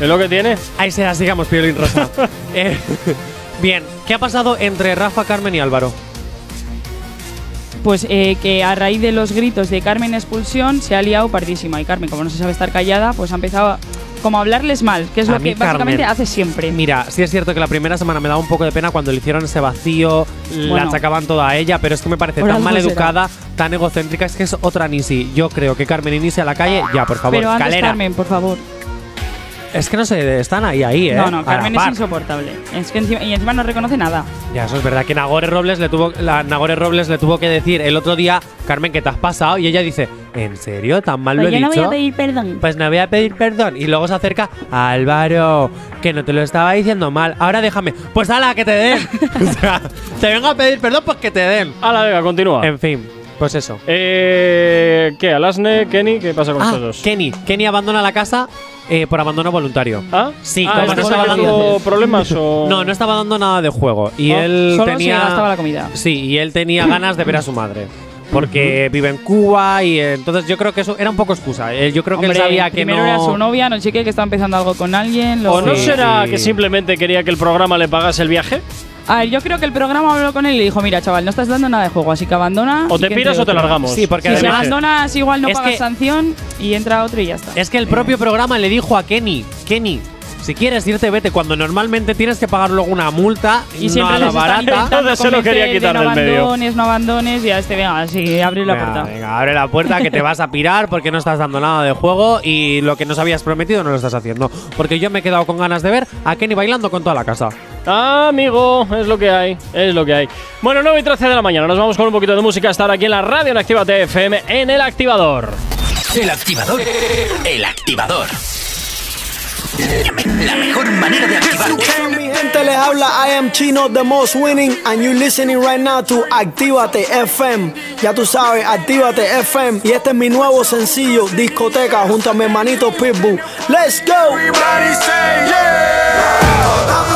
Es lo que tiene.
Ahí será, sigamos, Piolín Rosa. [LAUGHS] Eh, bien, ¿qué ha pasado entre Rafa, Carmen y Álvaro?
Pues eh, que a raíz de los gritos de Carmen expulsión se ha liado pardísima. Y Carmen, como no se sabe estar callada, pues ha empezado a, como a hablarles mal, que es
A
lo que básicamente
Carmen,
hace siempre.
Mira, sí es cierto que la primera semana me daba un poco de pena cuando le hicieron ese vacío, la achacaban toda a ella, pero es que me parece tan mal educada, tan egocéntrica, es que es otra Nisi. Yo creo que Carmen y Nisi a la calle, ya, por favor,
Pero antes. Carmen, por favor.
Es que no sé, están ahí, ahí, ¿eh?
No, no, Carmen es insoportable. Es que encima, y encima no reconoce nada.
Ya, eso es verdad que Nagore Robles le tuvo la Nagore Robles le tuvo que decir el otro día, Carmen, que te has pasado y ella dice, ¿en serio? ¿Tan mal lo
Pues
he
yo no
dicho?
voy a pedir perdón.
Pues no voy a pedir perdón. Y luego se acerca Álvaro, que no te lo estaba diciendo mal. Ahora déjame. Pues ala, que te den. [LAUGHS] [LAUGHS] o sea, te vengo a pedir perdón, pues que te den.
Hala, venga, continúa.
En fin, pues eso.
Eh, ¿Qué? ¿Alasne? ¿Kenny? ¿Qué pasa con
Ah,
estos dos?
Kenny. Kenny abandona la casa eh, por abandono voluntario.
¿Ah?
Sí,
ah,
como
¿este
no
estaba dando problemas [LAUGHS] o.?
No, no estaba dando nada de juego. Y
Oh,
él
Solo se
tenía.
gastaba la comida.
Sí, y él tenía ganas de ver a su madre. porque vive en Cuba y eh, entonces yo creo que eso era un poco excusa. Eh, Yo creo que él
Hombre,
sabía que
primero
no.
era su novia, no sé qué, que está empezando algo con alguien.
¿O
luego-
no será
sí.
que simplemente quería que el programa le pagase el viaje?
A ver, yo creo que el programa habló con él y le dijo, mira, chaval, no estás dando nada de juego, así que abandona.
O te piras o te
otro".
largamos.
Sí, porque
Si,
además-
abandonas, igual no
Es
pagas
que-
sanción y entra otro y ya está.
Es que el propio programa le dijo a Kenny, Kenny, si quieres irte, vete, cuando normalmente tienes que pagar luego una multa
Y siempre
no a la
les están
barata.
intentando
Entonces se lo quería quitar
de no
del medio.
abandones, no abandones, y a este, venga, sí, abre la
Venga,
puerta.
venga, abre la puerta que te vas a pirar porque no estás dando nada de juego y lo que nos habías prometido no lo estás haciendo. Porque yo me he quedado con ganas de ver a Kenny bailando con toda la casa.
Ah, amigo, es lo que hay, es lo que hay. Bueno, 9 y 13 de la mañana, nos vamos con un poquito de música ahora aquí en la radio en Actívate FM en el activador.
El activador. El activador. La mejor manera de activarte.
Mi gente les habla I am Chino the most winning and you listening right now to Actívate FM. Ya tú sabes, Actívate FM y este es mi nuevo sencillo Discoteca junto a mi hermanito Pitbull. Let's go. Everybody say
Que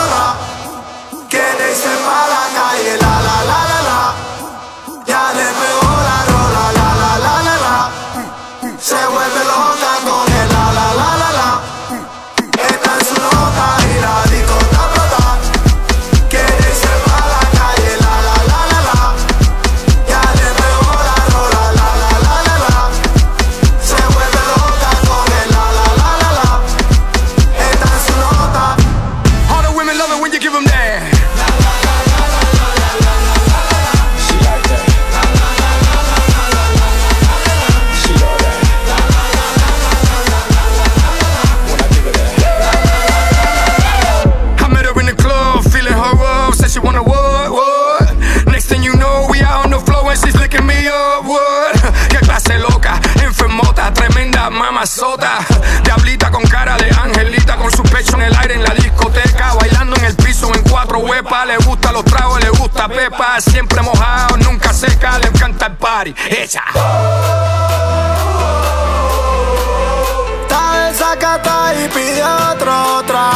mamazota. Diablita con cara de angelita, con su pecho en el aire en la discoteca, bailando en el piso en cuatro huepas. Le gusta los tragos, le gusta pepa, siempre mojado, nunca seca, le encanta el party. Ella.
Está desacata y pide otro trago.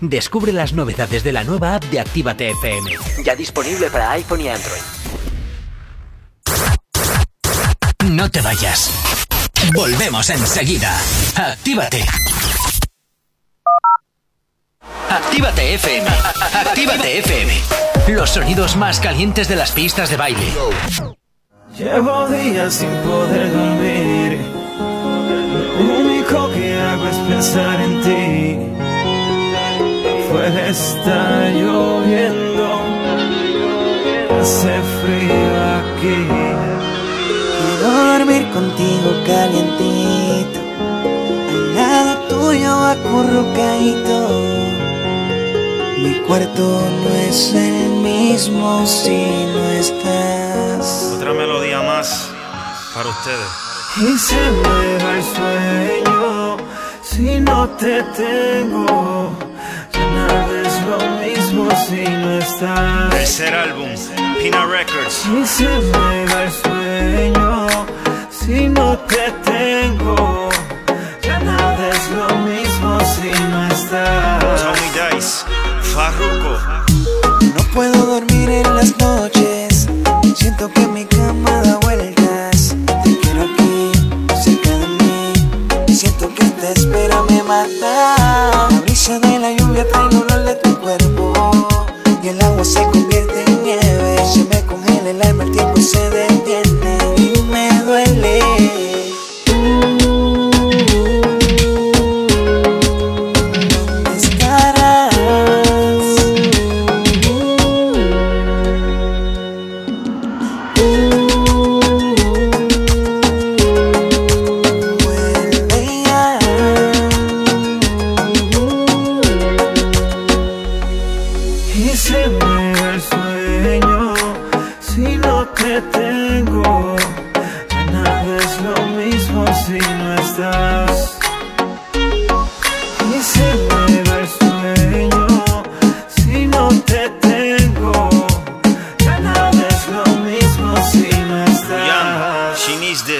Descubre las novedades de la nueva app de Actívate FM, ya disponible para iPhone y Android. No te vayas. Volvemos enseguida. Actívate. Actívate FM. Actívate FM. Los sonidos más calientes de las pistas de baile.
Llevo días sin poder dormir. Lo único que hago es pensar en ti. Fuera está lloviendo. Hace frío aquí.
Quiero dormir contigo calientito, al lado tuyo acurrucadito. Mi cuarto no es el mismo si no estás.
Otra melodía más para ustedes. Y se me va el sueño si no te tengo. Ya nada es lo mismo si no estás.
Tercer álbum, Pina Records.
Y se me va el sueño si no te tengo. Ya nada es lo mismo si no estás.
Tommy Dice, Farruko.
No puedo dormir en las noches. Siento que mi cama da vueltas. Te quiero aquí, cerca de mí. Siento que esta espera me mata. Lluvia trae el olor de tu cuerpo. Y el agua se convierte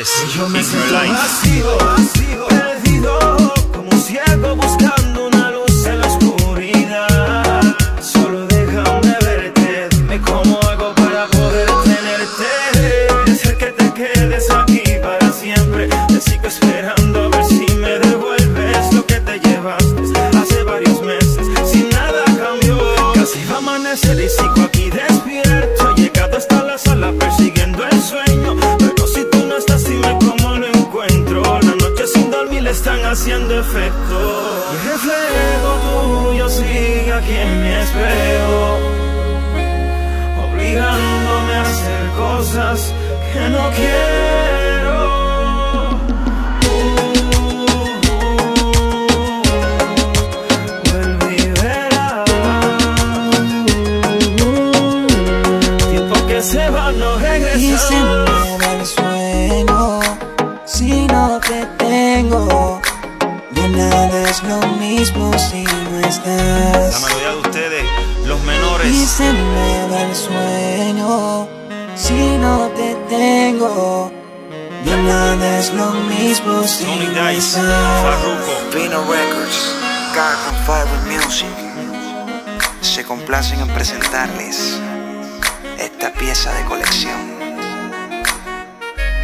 This is
your
life.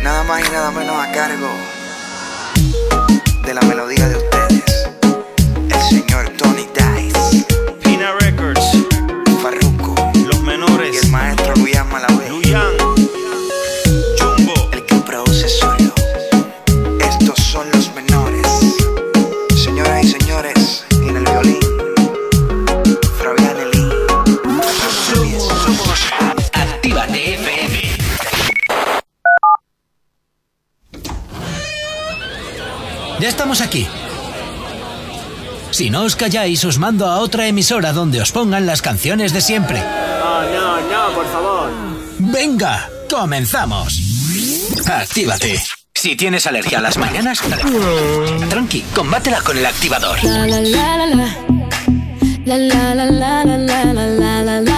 Nada
más y nada menos a cargo de la melodía de
Si no os calláis, os mando a otra emisora donde os pongan las canciones de siempre.
No, no, no, por favor.
Venga, comenzamos. Actívate. Si tienes alergia a las mañanas, tranqui, combátela con el activador.
La la la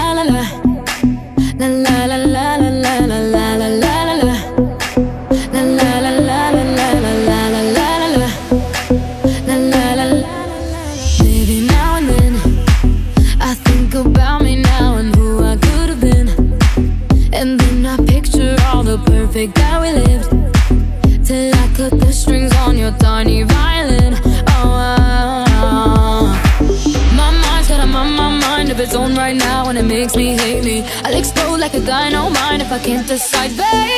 I can't decide, baby.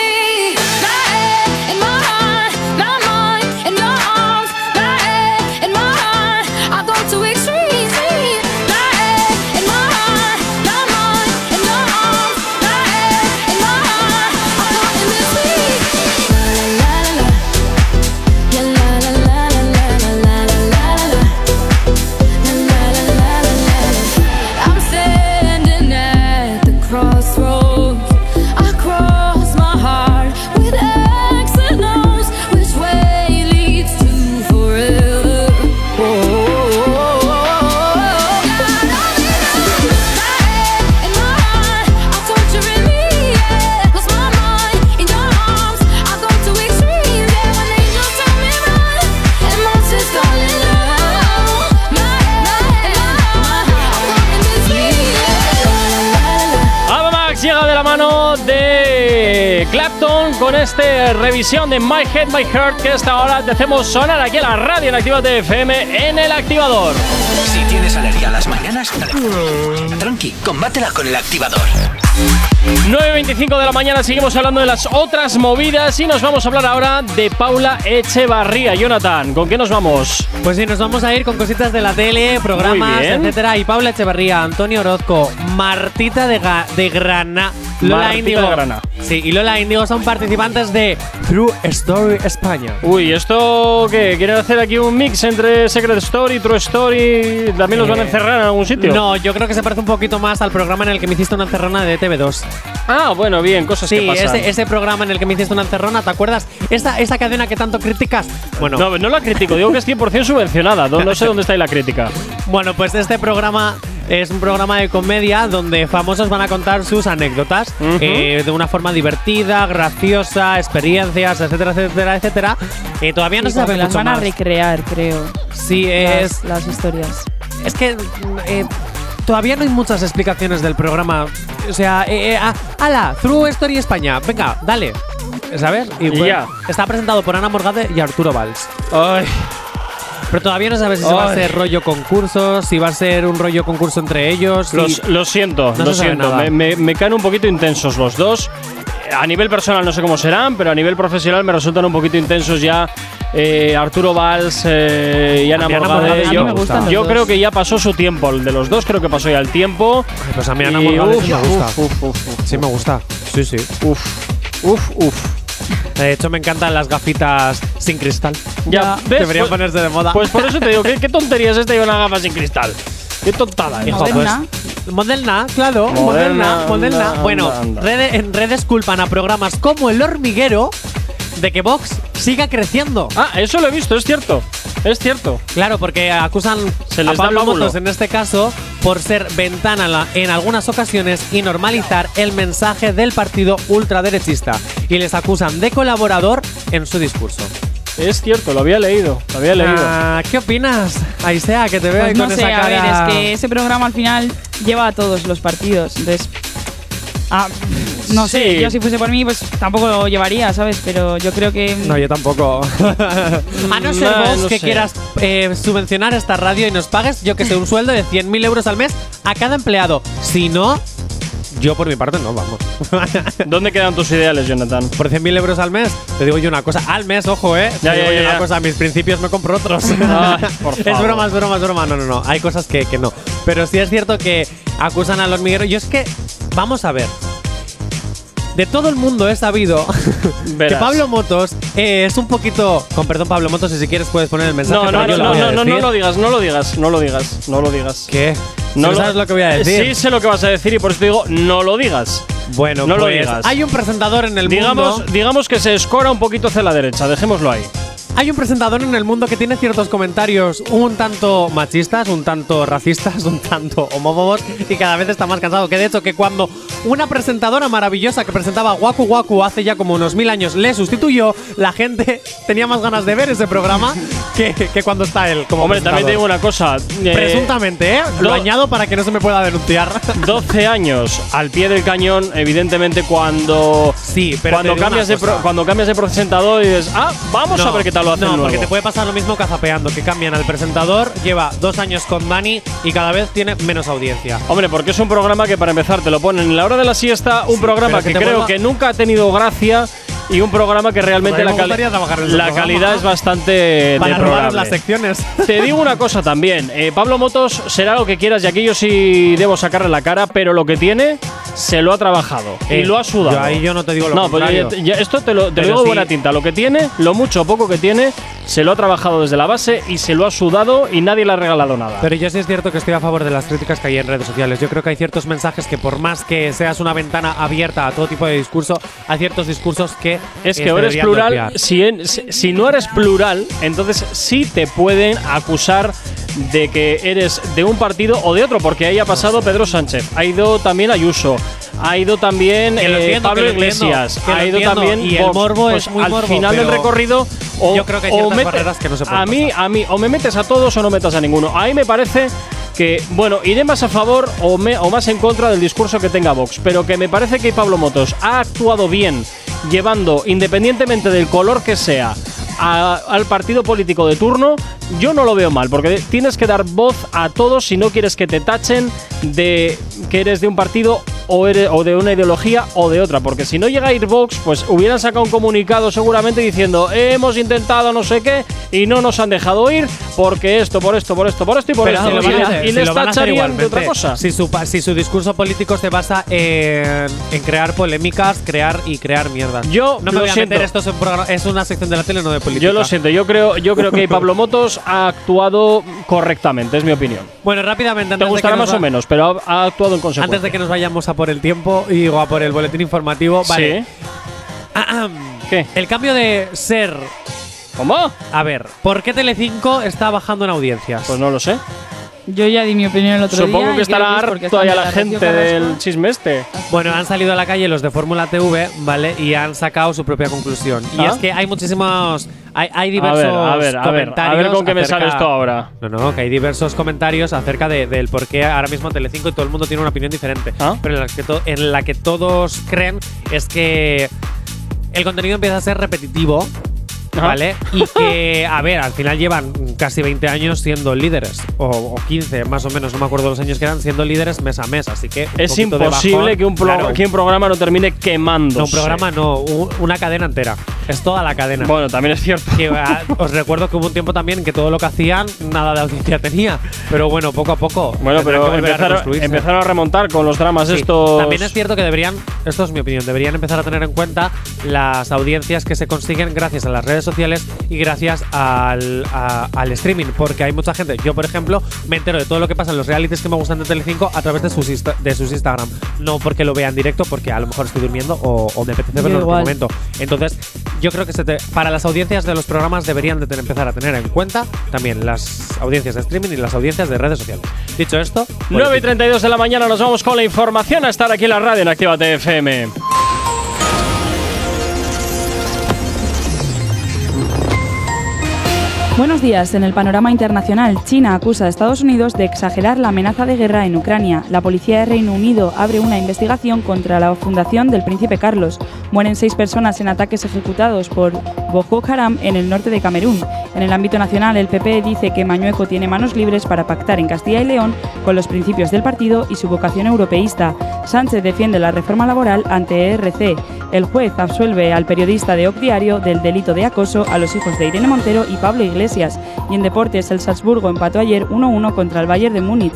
Con este revisión de My Head, My Heart que hasta ahora te hacemos sonar aquí en la radio en Actívate FM en el activador.
Si tienes alergia a las mañanas, tranqui, combátela con el activador.
9.25 de la mañana seguimos hablando de las otras movidas y nos vamos a hablar ahora de Paula Echevarría. Jonathan, ¿con qué nos vamos?
Pues sí, nos vamos a ir con cositas de la tele, programas, etcétera. Y Paula Echevarría, Antonio Orozco, Martita de, Ga- de Grana, Lola Índigo. Sí, y Lola Índigo son participantes de True Story España.
Uy, ¿esto qué? ¿Quieren hacer aquí un mix entre Secret Story, True Story? ¿También los van a
Eh,
encerrar en algún sitio?
No, yo creo que se parece un poquito más al programa en el que me hiciste una encerrona de TV2.
Ah, bueno, bien, cosas
Sí,
que pasan.
ese, ese programa en el que me hiciste una encerrona, ¿te acuerdas? Esa, esa cadena que tanto criticas. Bueno,
No, no la critico, digo que es 100% subvencionada. No, no sé [LAUGHS] dónde está ahí la crítica.
Bueno, pues este programa es un programa de comedia donde famosos van a contar sus anécdotas eh, de una forma divertida, graciosa, experiencias, etcétera, etcétera, etcétera. Eh, todavía no se sabe
que las
mucho
van a recrear, creo.
Sí, es,
Las, las historias.
es que eh, todavía no hay muchas explicaciones del programa. O sea, eh, eh, ah, ala, True Story España, venga, dale. ¿Sabes?
Y ya.
Está presentado por Ana Morgade y Arturo Valls.
Ay.
Pero todavía no sabes si se va a
Ay.
ser rollo concursos, si va a ser un rollo concurso entre ellos. si-
lo siento,
No
lo siento. Me, me- me caen un poquito intensos los dos. A nivel personal no sé cómo serán, pero a nivel profesional me resultan un poquito intensos ya eh, Arturo Valls eh, y Ana Morgade. Yo, creo que ya pasó su tiempo. El de los dos creo que pasó ya el tiempo.
Ay, pues a mí Ana Morgade sí me gusta.
uf, uf, uf, uf.
Sí me gusta. Sí, sí.
Uf, uf, uf.
De hecho, me encantan las gafitas sin cristal.
Ya, ¿ves?
Deberían
Pues-
ponerse de moda.
Pues por eso te digo, ¿qué, qué tontería es esta y una gafa sin cristal? Qué tontada,
Hijo, pues, Moderna, claro.
Moderna,
Moderna, moderna.
anda,
bueno,
anda.
en redes culpan a programas como El Hormiguero de que Vox siga creciendo.
Ah, eso lo he visto, es cierto. Es cierto.
Claro, porque acusan
Se
a
les da
Pablo. Motos en este caso por ser ventana la- en algunas ocasiones y normalizar el mensaje del partido ultraderechista. Y les acusan de colaborador en su discurso.
Es cierto, lo había leído. Lo había leído.
Ah, ¿Qué opinas, Aisea? Que te veo ahí
Pues no
con
sé,
esa
a ver,
cara.
es que ese programa al final lleva a todos los partidos. Entonces, ah, no sé, yo si fuese por mí, pues tampoco lo llevaría, ¿sabes? Pero yo creo que.
No, yo tampoco. a no ser [LAUGHS]
No,
vos
no
que
sé.
quieras eh, subvencionar esta radio y nos pagues, yo que sé, un sueldo de 100.000 euros al mes a cada empleado. Si no, yo por mi parte no, vamos. [LAUGHS]
¿Dónde quedan tus ideales, Jonathan?
por 100.000 euros al mes, te digo yo una cosa. Al mes, ojo, ¿eh?
Ya,
te digo
ya,
yo
ya,
una cosa, mis principios me compro otros. [LAUGHS]
Por [LAUGHS]
es broma, es broma, es broma. No, no, no. Hay cosas que, que no. Pero sí es cierto que acusan al hormiguero. Yo es que, vamos a ver. De todo el mundo he sabido [LAUGHS] que. Pablo Motos eh, es un poquito. Con perdón, Pablo Motos, si quieres puedes poner el mensaje.
No, no, no,
lo
no, no, no,
decir.
lo digas, no lo digas, no lo digas, no lo digas.
¿Qué?
No
¿No sabes lo que voy a decir?
Sí, sé lo que vas a decir y por eso te digo, no lo digas.
Bueno,
no lo
pues,
digas.
Hay un presentador en el
digamos,
mundo.
digamos que se escora un poquito hacia la derecha, dejémoslo ahí.
Hay un presentador en el mundo que tiene ciertos comentarios un tanto machistas, un tanto racistas, [LAUGHS] un tanto homófobos y cada vez está más cansado. Que de hecho, que cuando una presentadora maravillosa que presentaba Waku Waku hace ya como unos mil años le sustituyó, la gente [LAUGHS] tenía más ganas de ver ese programa que, que cuando está él. Como
Hombre, también te digo una cosa. eh,
Presuntamente, ¿eh? Lo
do-
añado para que no se me pueda denunciar. [LAUGHS]
12 años al pie del cañón, evidentemente cuando
Sí, pero
cuando cambias de pro- cuando cambias de presentador y dices, "Ah, vamos a
No,
ver qué tal lo hacen
No,
nuevo".
porque te puede pasar lo mismo que a Zapeando, que cambian al presentador, lleva dos años con Dani y cada vez tiene menos audiencia.
Hombre, porque es un programa que para empezar te lo ponen en la hora de la siesta, un programa
pero que
que,
te
creo
vuelva-
que nunca ha tenido gracia y un programa que realmente
Pues a
la,
mí me
cali-
gustaría trabajar en ese
la
programa.
calidad es bastante
Para robar
deplorable.
las secciones. [LAUGHS]
Te digo una cosa también, eh, Pablo Motos será lo que quieras y aquí yo sí debo sacarle la cara, pero lo que tiene se lo ha trabajado y
Eh,
lo ha sudado.
yo ahí yo no te digo lo
no, pues
contrario.
ya- ya- esto te lo, te digo
sí.
buena tinta. Lo que tiene, lo mucho o poco que tiene, se lo ha trabajado desde la base y se lo ha sudado y nadie le ha regalado nada.
Pero yo sí es cierto que estoy a favor de las críticas que hay en redes sociales. Yo creo que hay ciertos mensajes que por más que seas una ventana abierta a todo tipo de discurso, hay ciertos discursos que
Es que eres plural, si, en- si- si no eres plural, entonces sí te pueden acusar de que eres de un partido o de otro, porque ahí ha pasado Pedro Sánchez, ha ido también Ayuso, ha ido también eh,
entiendo,
Pablo
entiendo,
Iglesias, ha ido también
y el morbo
Pues
es muy
al
morbo,
final del recorrido o,
yo creo que hay
o
ciertas mete-
barreras
que no se pueden
a mí, a mí, o me metes a todos o no metas a ninguno. Ahí me parece que, bueno, iré más a favor o, me- o más en contra del discurso que tenga Vox, pero que me parece que Pablo Motos ha actuado bien llevando, independientemente del color que sea, a- al partido político de turno, yo no lo veo mal, porque tienes que dar voz a todos si no quieres que te tachen de que eres de un partido o, eres- o de una ideología o de otra, porque si no llega a ir Vox, pues hubieran sacado un comunicado seguramente diciendo hemos intentado no sé qué y no nos han dejado ir porque esto, por esto, por esto, por esto y por
Pero
esto.
lo
Y
van a
les- y tacharían de otra cosa.
Si su, si su discurso político se basa en, en crear polémicas, crear y crear mierdas.
Yo
no me
lo
voy a
siento.
meter, esto es, un programa- es una sección de la tele, no de política.
Yo lo siento, yo creo, yo creo que Pablo Motos ha actuado correctamente, es mi opinión.
Bueno, rápidamente,
Te
antes de
gustará
que nos
más o menos, pero ha, ha actuado en consecuencia.
Antes de que nos vayamos a por el tiempo y o a por el boletín informativo, vale.
Sí.
¿Qué? El cambio de ser.
¿Cómo?
A ver, ¿por qué Telecinco está bajando en audiencias?
Pues no lo sé.
Yo ya di mi opinión el otro día.
Supongo
y
que estará harto
de
la gente del chisme este.
Bueno, han salido a la calle los de Fórmula TV, ¿vale? Y han sacado su propia conclusión. Y
Ah.
es que hay muchísimos. Hay, hay
A
diversos
ver, a ver, a ver,
comentarios.
a ver con qué me
acerca-
sale esto ahora.
No, no, que hay diversos comentarios acerca de- del por qué ahora mismo Telecinco y todo el mundo tiene una opinión diferente.
Ah.
Pero en la, que to- en la que todos creen es que el contenido empieza a ser repetitivo.
Ajá.
¿Vale? Y que, a ver, al final llevan casi 20 años siendo líderes. O, o 15, más o menos, no me acuerdo los años que eran, siendo líderes mes a mes. Así que.
Es imposible que, un
Claro,
que un programa no termine quemando.
no, un programa no, una cadena entera. Es toda la cadena.
Bueno, también es cierto.
Que, ah, os recuerdo que hubo un tiempo también que todo lo que hacían, nada de audiencia tenía. Pero bueno, poco a poco.
Bueno, pero
a
empezaron,
reconstruirse.
empezaron a remontar con los dramas
Sí.
estos.
También es cierto que deberían, esto es mi opinión, deberían empezar a tener en cuenta las audiencias que se consiguen gracias a las redes sociales y gracias al, a- al streaming, porque hay mucha gente. Yo, por ejemplo, me entero de todo lo que pasa en los realities que me gustan de Telecinco a través de sus, insta- de sus Instagram. No porque lo vea en directo, porque a lo mejor estoy durmiendo o, o me apetece verlo en otro momento. Entonces, yo creo que se te- para las audiencias de los programas deberían de tener- empezar a tener en cuenta también las audiencias de streaming y las audiencias de redes sociales. Dicho esto,
9 y 32 de la mañana nos vamos con la información a estar aquí en la radio en Activa TFM.
Buenos días. En el panorama internacional, China acusa a Estados Unidos de exagerar la amenaza de guerra en Ucrania. La policía de Reino Unido abre una investigación contra la fundación del príncipe Carlos. Mueren seis personas en ataques ejecutados por Boko Haram en el norte de Camerún. En el ámbito nacional, el PP dice que Mañueco tiene manos libres para pactar en Castilla y León con los principios del partido y su vocación europeísta. Sánchez defiende la reforma laboral ante ERC. El juez absuelve al periodista de OC Diario del delito de acoso a los hijos de Irene Montero y Pablo Iglesias. Y en deportes, el Salzburgo empató ayer 1-1 contra el Bayern de Múnich.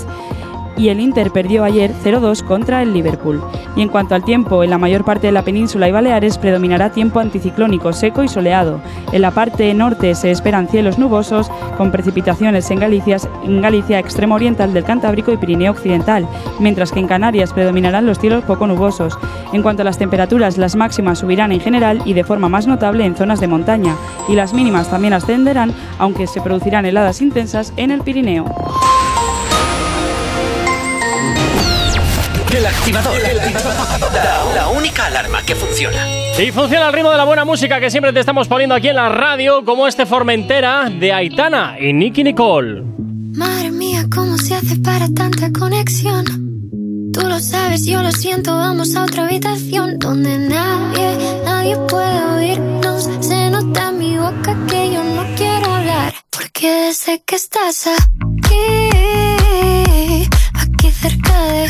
Y el Inter perdió ayer 0-2 contra el Liverpool. Y en cuanto al tiempo, en la mayor parte de la península y Baleares predominará tiempo anticiclónico seco y soleado. En la parte norte se esperan cielos nubosos con precipitaciones en Galicia, extremo oriental del Cantábrico y Pirineo occidental, mientras que en Canarias predominarán los cielos poco nubosos. En cuanto a las temperaturas, las máximas subirán en general y de forma más notable en zonas de montaña, y las mínimas también ascenderán, aunque se producirán heladas intensas en el Pirineo.
El activador. La, la única alarma que funciona.
Y funciona al ritmo de la buena música que siempre te estamos poniendo aquí en la radio, como este Formentera de Aitana y Nicky Nicole.
Madre mía, ¿cómo se hace para tanta conexión? Tú lo sabes, yo lo siento, vamos a otra habitación donde nadie, nadie puede oírnos. Se nota en mi boca que yo no quiero hablar, porque sé que estás aquí, aquí cerca de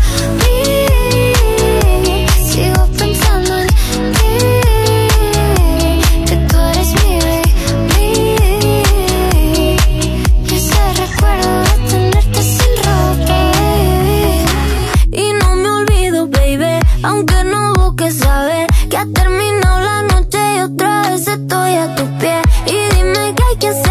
estoy a tus pies. Y dime qué hay que hacer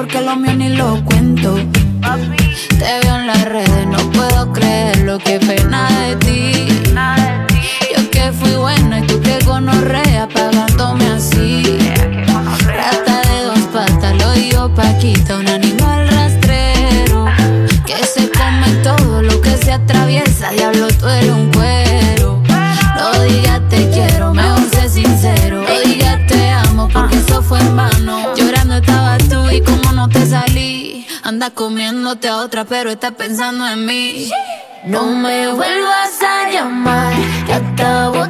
Porque lo mío ni lo cuento. Te veo en las redes, no puedo creerlo. Qué pena de comiéndote a otra, pero estás pensando en mí.
No me vuelvas a llamar, que acabo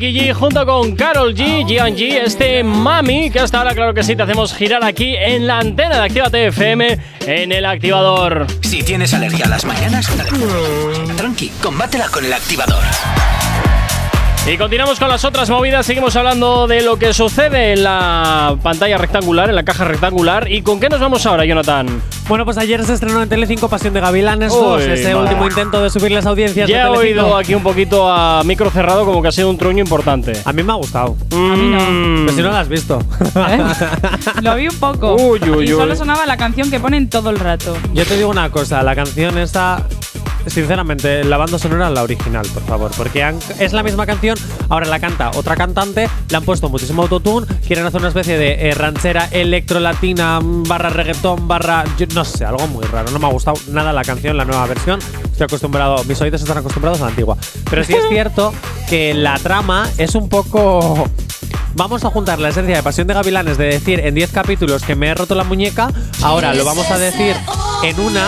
Becky G
junto con Carol G, G&G, este Mami, que hasta ahora, claro que sí, te hacemos girar aquí en la antena de Actívate FM en el activador.
Si tienes alergia a las mañanas, tranqui, combátela con el activador.
Y continuamos con las otras movidas, seguimos hablando de lo que sucede en la pantalla rectangular, en la caja rectangular. ¿Y con qué nos vamos ahora, Jonathan?
Bueno, pues ayer se estrenó en Telecinco Pasión de Gavilanes 2,
Uy,
ese
madre.
último intento de subir las audiencias
Ya he
de Telecinco.
oído aquí un poquito a micro cerrado como que ha sido un truño importante.
A mí me ha gustado.
A mí no.
Pero si no lo has visto.
Lo vi un poco.
Uy, uy,
y
uy.
solo sonaba la canción que ponen todo el rato.
Yo te digo una cosa, la canción esta, sinceramente, la banda sonora la original, por favor, porque han- es la misma canción, ahora la canta otra cantante, le han puesto muchísimo autotune, quieren hacer una especie de eh, ranchera electrolatina mm, barra reggaetón barra, yo no sé, algo muy raro, no me ha gustado nada la canción, la nueva versión, estoy acostumbrado, mis oídos están acostumbrados a la antigua, pero sí es [LAUGHS] cierto que la trama es un poco... Vamos a juntar la esencia de Pasión de Gavilanes de decir en 10 capítulos que me he roto la muñeca, ahora lo vamos a decir en una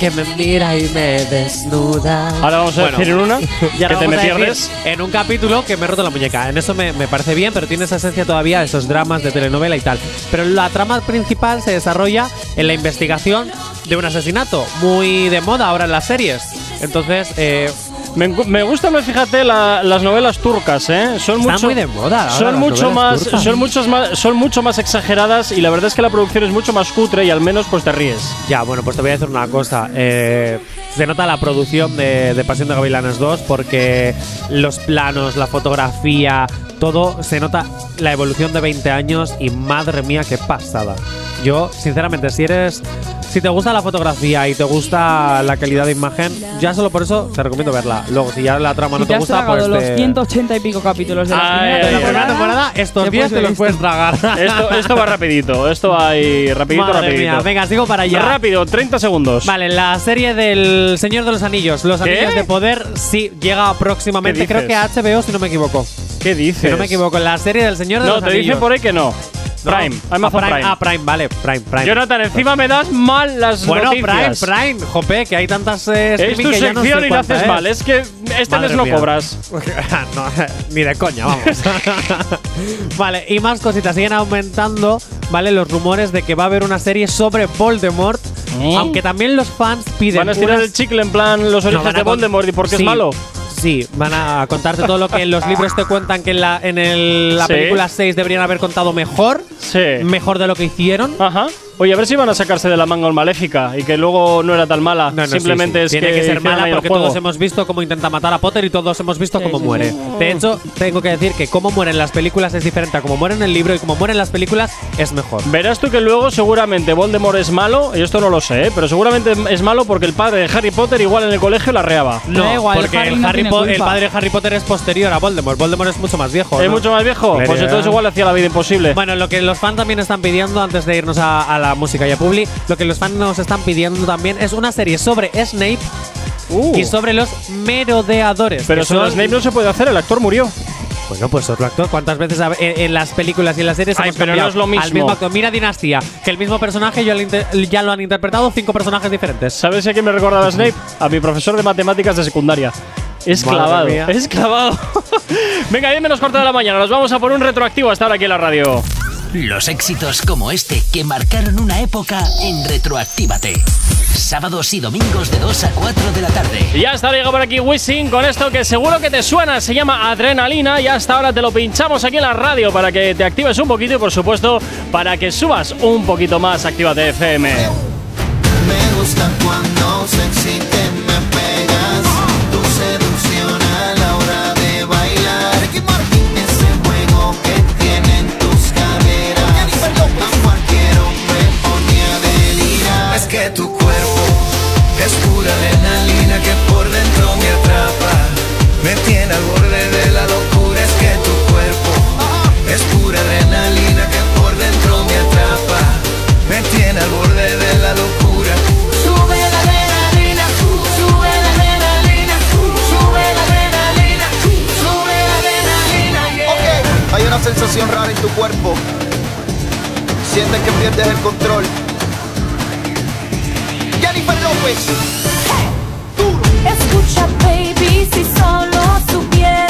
que me mira y me desnuda.
Ahora vamos a
Bueno,
decir en una [LAUGHS] que
ahora
te me
vamos a decir
pierdes.
En un capítulo que me he roto la muñeca. En eso me, me parece bien, pero tiene esa esencia todavía de esos dramas de telenovela y tal. Pero la trama principal se desarrolla en la investigación de un asesinato, muy de moda ahora en las series. Entonces, eh,
Me, me gustan, fíjate, la- las novelas turcas, ¿eh? Son
Están
mucho,
muy de moda ahora
Son mucho más,
turcas.
son muchos más, son mucho más exageradas y la verdad es que la producción es mucho más cutre y al menos pues te ríes.
Ya, bueno, pues te voy a decir una cosa. Eh, se nota la producción de, de Pasión de Gavilanes 2 porque los planos, la fotografía, todo se nota la evolución de 20 años y madre mía, qué pasada. Yo, sinceramente, si eres. Si te gusta la fotografía y te gusta la calidad de imagen, ya solo por eso te recomiendo verla. Luego, si ya la trama no te
te has
gusta, pues.
los
te-
180 y pico capítulos de la
Ay,
primera
ay,
de la
ay.
primera temporada, estos
Te
10
puedes
te los puedes
esto.
tragar. [LAUGHS]
Esto, esto va rapidito, esto va ahí rapidito,
Madre
rapidito.
mía, venga, sigo para allá.
Rápido, 30 segundos.
Vale, la serie del Señor de los Anillos, Los
¿Qué?
Anillos de Poder, sí, llega próximamente.
¿Qué
Creo que a? HBO, si no me equivoco.
¿Qué dices?
Si no me equivoco, la serie del Señor de
No,
los
te
Anillos.
dicen por ahí que no.
No,
Prime,
a
Amazon
Prime.
Prime.
Ah, Prime, vale, Prime, Prime.
Jonathan, encima me das mal las
bueno,
noticias.
Prime, Prime, jope, que hay tantas eh,
Es tu
que ya no sé
sección y la haces
es.
mal. Es que este
Madre
mes
mía.
cobras. [LAUGHS]
no, [LAUGHS] ni de coña, vamos. [LAUGHS] vale, y más cositas. Siguen aumentando, ¿vale? Los rumores de que va a haber una serie sobre Voldemort. Aunque también los fans piden.
¿Eh? Van a estirar el chicle en plan los orígenes de Voldemort y porque
Sí.
es malo.
Sí, van a contarte todo lo que en los libros te cuentan que en la, en el- la
Sí.
película 6 deberían haber contado mejor.
Sí.
Mejor de lo que hicieron.
Ajá. Oye, a ver si van a sacarse de la manga el Maléfica y que luego no era tan mala.
No, no,
Simplemente
sí, sí.
es
Tiene
que,
que, ser mala porque
juego.
todos hemos visto cómo intenta matar a Potter y todos hemos visto cómo
sí,
muere.
sí.
De hecho, tengo que decir que cómo mueren las películas es diferente a cómo muere en el libro y cómo mueren las películas es mejor.
Verás tú que luego seguramente Voldemort es malo, y esto no lo sé, ¿eh? pero seguramente es malo porque el padre de Harry Potter igual en el colegio la reaba.
No,
Da igual,
porque el,
no
Harry padre de Harry Potter es posterior a Voldemort. Voldemort es mucho más viejo.
¿Es
¿no?
mucho más viejo? Pues entonces igual le hacía la vida imposible.
Bueno, lo que los fans también están pidiendo, antes de irnos a, a la música y a Publi, lo que los fans nos están pidiendo también es una serie sobre Snape y sobre los merodeadores.
Uh. pero sobre
son-
Snape no se puede hacer, el actor murió.
Bueno, pues otro actor. ¿Cuántas veces en, en las películas y en las series
Ay,
hemos
pero no es lo mismo.
Al mismo actor. Mira Dinastía, que el mismo personaje ya lo, ya lo han interpretado cinco personajes diferentes.
¿Sabes a quién me recordaba Snape? A mi profesor de matemáticas de secundaria. Es clavado, es clavado. [LAUGHS] Venga, 10 menos corta de la mañana, nos vamos a por un retroactivo hasta ahora aquí en la radio.
Los éxitos como este que marcaron una época en Retroactívate. Sábados y domingos de 2 a 4 de la tarde.
Y ya está, llega por aquí Wisin con esto que seguro que te suena, se llama Adrenalina y hasta ahora te lo pinchamos aquí en la radio para que te actives un poquito y por supuesto para que subas un poquito más Actívate FM.
Me gusta cuando sensación rara en tu cuerpo. Sientes que pierdes el control. Jennifer López.
Escucha, baby, si solo supieras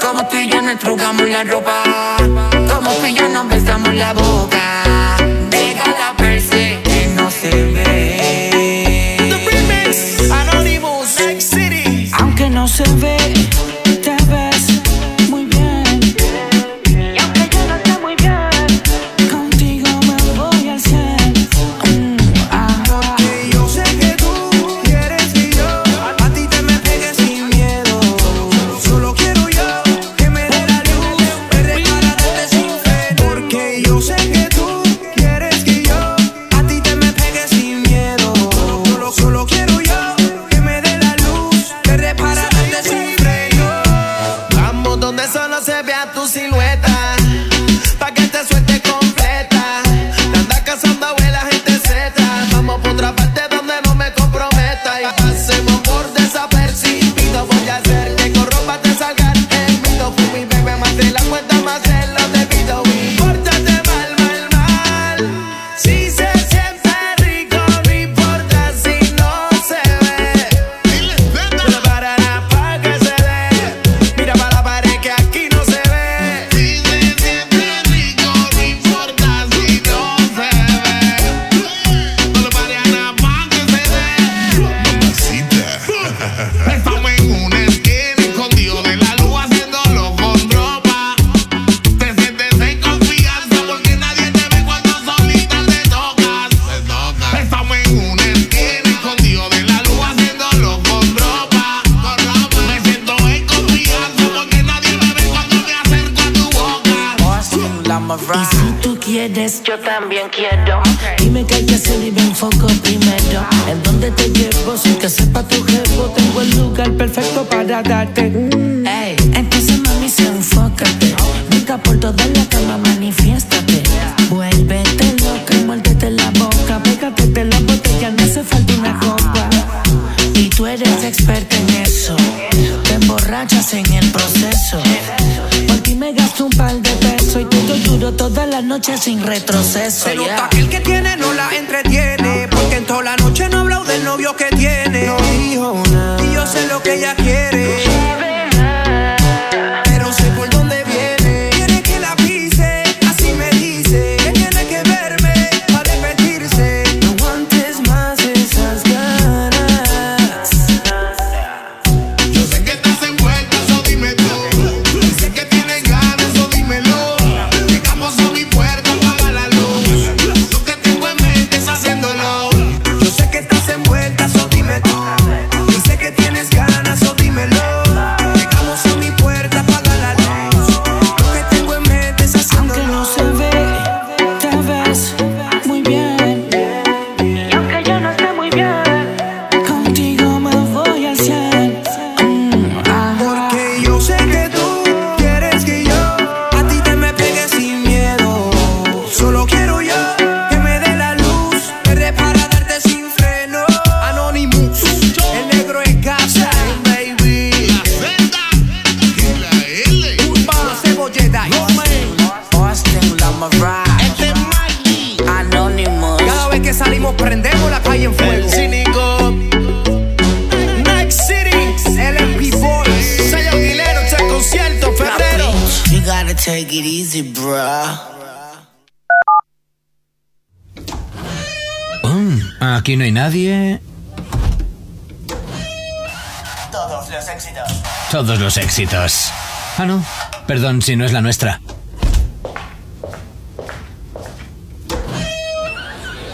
Como tú y yo nos trugamos la ropa, como tú y yo nos besamos la boca. Take it easy,
mm,
aquí no hay nadie.
Todos los éxitos.
Todos los éxitos. Ah, no. Perdón si no es la nuestra.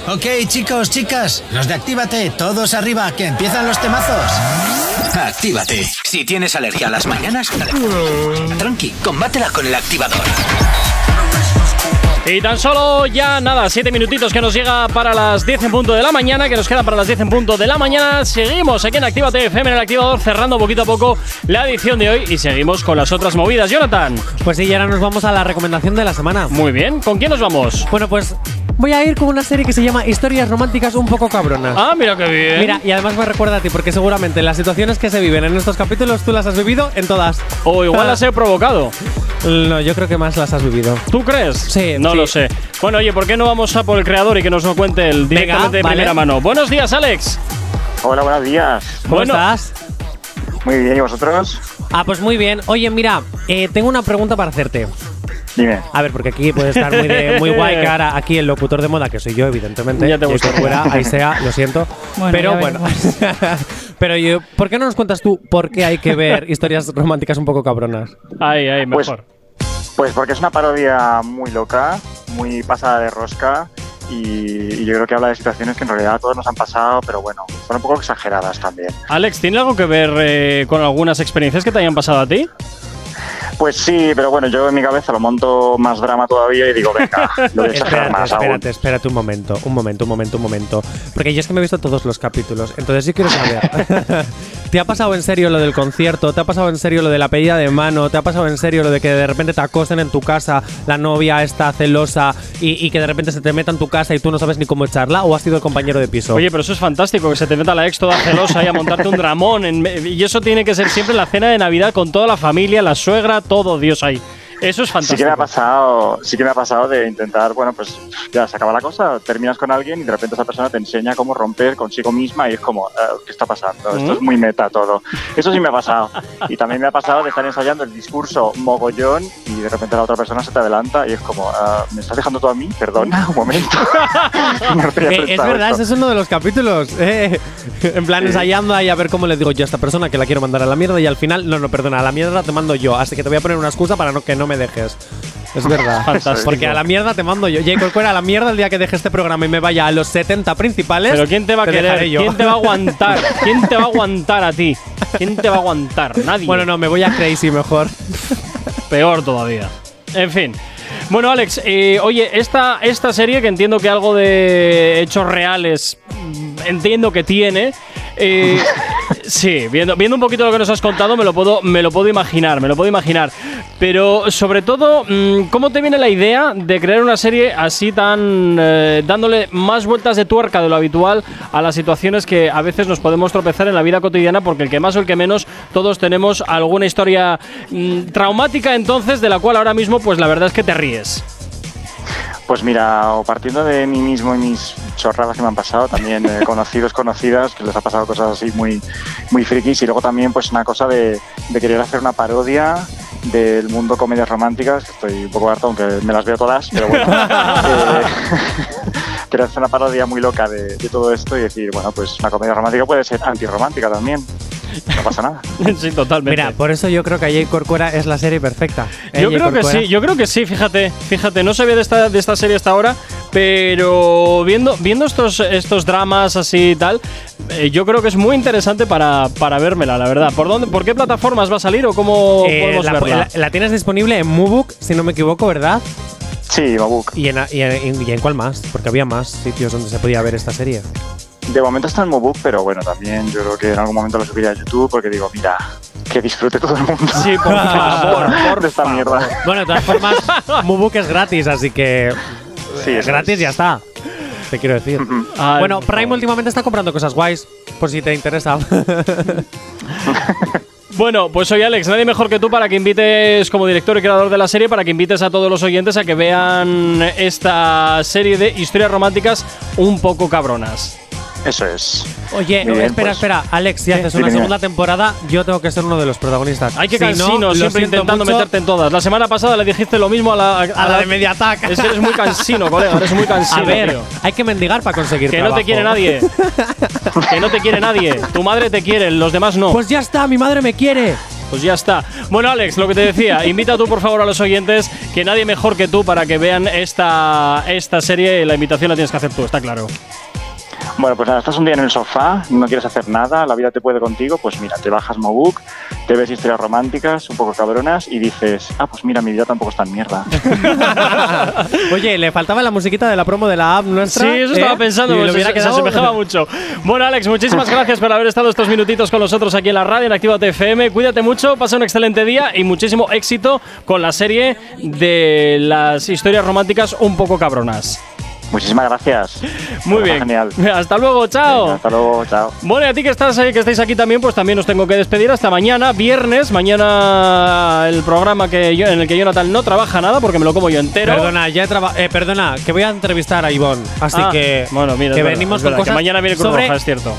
Ok, chicos, chicas, los de Actívate, todos arriba, que empiezan los temazos. Actívate. Si tienes alergia a las mañanas, tranqui, combátela con el activador.
Y tan solo ya nada, siete minutitos que nos llega para las 10 en punto de la mañana, que nos quedan para las 10 en punto de la mañana. Seguimos aquí en Actívate FM en el activador, cerrando poquito a poco la edición de hoy y seguimos con las otras movidas. Jonathan.
Pues sí, y ahora nos vamos a la recomendación de la semana.
Muy bien, ¿con quién nos vamos?
Bueno, pues voy a ir con una serie que se llama Historias románticas un poco cabronas.
Ah, mira qué bien.
Mira, y además me recuerda a ti, porque seguramente las situaciones que se viven en estos capítulos tú las has vivido en todas.
O igual [LAUGHS] las he provocado.
No, yo creo que más las has vivido.
¿Tú crees?
Sí,
No
sí.
lo sé. Bueno, oye, ¿por qué no vamos a por el creador y que nos lo cuente él directamente de
vale.
primera mano? Buenos días, Alex.
Hola, buenos días.
¿Cómo
Bueno.
estás?
Muy bien, ¿y vosotros?
Ah, pues muy bien. Oye, mira, eh, tengo una pregunta para hacerte.
Dime.
A ver, porque aquí puede estar muy, de- muy guay que ahora aquí el locutor de moda, que soy yo, evidentemente.
Ya te
y fuera, ahí sea, lo siento. [LAUGHS]
Bueno,
pero bueno. [LAUGHS] pero yo, ¿por qué no nos cuentas tú por qué hay que ver historias románticas un poco cabronas?
Ahí, ahí,
Pues-
mejor.
Pues porque es una parodia muy loca, muy pasada de rosca y, y yo creo que habla de situaciones que en realidad a todos nos han pasado, pero bueno, son un poco exageradas también.
Alex, ¿tiene algo que ver eh, con algunas experiencias que te hayan pasado a ti?
Pues sí, pero bueno, yo en mi cabeza lo monto más drama todavía y digo, venga, lo voy a [LAUGHS] exagerar
Espérate,
más aún.
espérate, espérate un momento, un momento, un momento, un momento. Porque yo es que me he visto todos los capítulos, entonces sí quiero saber. [LAUGHS] ¿Te ha pasado en serio lo del concierto? ¿Te ha pasado en serio lo de la pedida de mano? ¿Te ha pasado en serio lo de que de repente te acosten en tu casa, la novia está celosa y, y que de repente se te meta en tu casa y tú no sabes ni cómo echarla? ¿O has sido el compañero de piso?
Oye, pero eso es fantástico, que se te meta la ex toda celosa y a montarte un dramón. en y eso tiene que ser siempre la cena de Navidad con toda la familia, la suegra, todo Dios ahí. Eso es
Sí que me
fantástico.
ha pasado, sí que me ha pasado de intentar, bueno, pues ya se acaba la cosa, terminas con alguien y de repente esa persona te enseña cómo romper consigo misma y es como, "Ah, ¿qué está pasando? Esto es muy meta todo. Eso sí me ha pasado. Y también me ha pasado de estar ensayando el discurso mogollón y de repente la otra persona se te adelanta y es como, "Ah, ¿me estás dejando todo a mí? Perdona, [LAUGHS] un momento. [LAUGHS] No
Eh, es verdad, ese es uno de los capítulos. eh. En plan,
Sí.
ensayando ahí a ver cómo le digo yo a esta persona que la quiero mandar a la mierda y al final, no, no, perdona, a la mierda te mando yo. Así que te voy a poner una excusa para no, que no me dejes. Es verdad. [LAUGHS]
Fantástico.
Porque a la mierda te mando yo. Jay Corcuera, a la mierda el día que deje este programa y me vaya a los 70 principales.
Pero ¿quién te va a querer?
dejaré yo.
¿Quién te va a aguantar? [LAUGHS] ¿Quién te va a aguantar a ti? ¿Quién te va a aguantar? Nadie.
Bueno, no, me voy a Crazy mejor.
Peor todavía. En fin. Bueno, Alex, eh, oye, esta, esta serie que entiendo que algo de hechos reales mm, entiendo que tiene. Eh, sí, viendo, viendo un poquito lo que nos has contado, me lo puedo, me lo puedo imaginar, me lo puedo imaginar. Pero sobre todo, mm, ¿cómo te viene la idea de crear una serie así tan eh, dándole más vueltas de tuerca de lo habitual a las situaciones que a veces nos podemos tropezar en la vida cotidiana? Porque el que más o el que menos, todos tenemos alguna historia mm, traumática entonces de la cual ahora mismo, pues la verdad es que te ríes.
Pues mira, o partiendo de mí mismo y mis chorradas que me han pasado, también eh, [LAUGHS] conocidos, conocidas, que les ha pasado cosas así muy, muy frikis, y luego también pues una cosa de, de querer hacer una parodia del mundo comedias románticas, que estoy un poco harto, aunque me las veo todas, pero bueno. [LAUGHS] Eh, [LAUGHS] querer hacer una parodia muy loca de, de todo esto y decir, bueno, pues una comedia romántica puede ser antirromántica también. No pasa nada. [LAUGHS]
sí, totalmente.
Mira, por eso yo creo que Jay Corcuera es la serie perfecta. ¿Eh,
Yo
Jay
creo que
Corcuera?
sí, yo creo que sí, fíjate, fíjate, no sabía de esta, de esta serie hasta ahora, pero viendo, viendo estos, estos dramas así y tal, eh, yo creo que es muy interesante para, para vérmela, la verdad. ¿Por dónde, por qué plataformas va a salir o cómo
Eh,
podemos
la,
verla?
la- la tienes disponible en Mubook, si no me equivoco, ¿verdad?
Sí, Mabook.
¿Y en, y, en, y en cuál más? Porque había más sitios donde se podía ver esta serie.
De momento está en Mobook, pero bueno, también yo creo que en algún momento lo subiré a YouTube porque digo, mira, que disfrute todo el mundo.
Sí, por [LAUGHS] favor, por
de esta mierda.
Bueno, de todas formas, Mubook es gratis, así que.
Sí,
es
eso
gratis,
es.
ya está. Te quiero decir.
Ay,
bueno, Prime últimamente está comprando cosas guays, por si te interesa. [LAUGHS]
Bueno, pues soy Alex, nadie mejor que tú para que invites, como director y creador de la serie, para que invites a todos los oyentes a que vean esta serie de historias románticas un poco cabronas.
Eso es.
Oye,
bien,
espera,
pues.
espera. Alex, si haces una segunda temporada, yo tengo que ser uno de los protagonistas.
Ay, qué
Si no,
cansino,
lo
siempre intentando
mucho.
meterte en todas. La semana pasada le dijiste lo mismo a la,
A la de Mediatac.
Es- Eres muy cansino, colega, eres muy [LAUGHS] cansino.
A ver,
tío.
hay que mendigar para conseguir
Que no
trabajo.
te quiere nadie. [LAUGHS] que no te quiere nadie. Tu madre te quiere, los demás no.
Pues ya está, mi madre me quiere.
Pues ya está. Bueno, Alex, lo que te decía, [LAUGHS] invita tú por favor a los oyentes, que nadie mejor que tú para que vean esta, esta serie. La invitación la tienes que hacer tú, está claro.
Bueno, pues nada, estás un día en el sofá, no quieres hacer nada, la vida te puede contigo, pues mira, te bajas Mobook, te ves historias románticas, un poco cabronas y dices, ah, pues mira, mi vida tampoco es tan mierda. [LAUGHS]
Oye, le faltaba la musiquita de la promo de la app nuestra.
Sí, eso estaba
¿eh?
pensando, pues
le hubiera
se, se
quedado-
asemejaba [LAUGHS] mucho. Bueno, Alex, muchísimas gracias por haber estado estos minutitos con nosotros aquí en la radio, en Activa TFM. Cuídate mucho, pasa un excelente día y muchísimo éxito con la serie de las historias románticas un poco cabronas.
Muchísimas gracias.
Muy bien.
Genial. [LAUGHS]
Hasta luego, chao.
Venga, hasta luego, chao.
Bueno, y a ti que estás ahí, que estáis aquí también, pues también os tengo que despedir hasta mañana, viernes. Mañana el programa que yo, en el que Jonathan no trabaja nada porque me lo como yo entero.
Perdona, ya eh, perdona, que voy a entrevistar a Ivonne. Así
Ah,
que.
bueno, mira,
que
es verdad,
venimos
es
con
verdad,
cosas
que mañana viene Cruz
sobre
Roja, es cierto.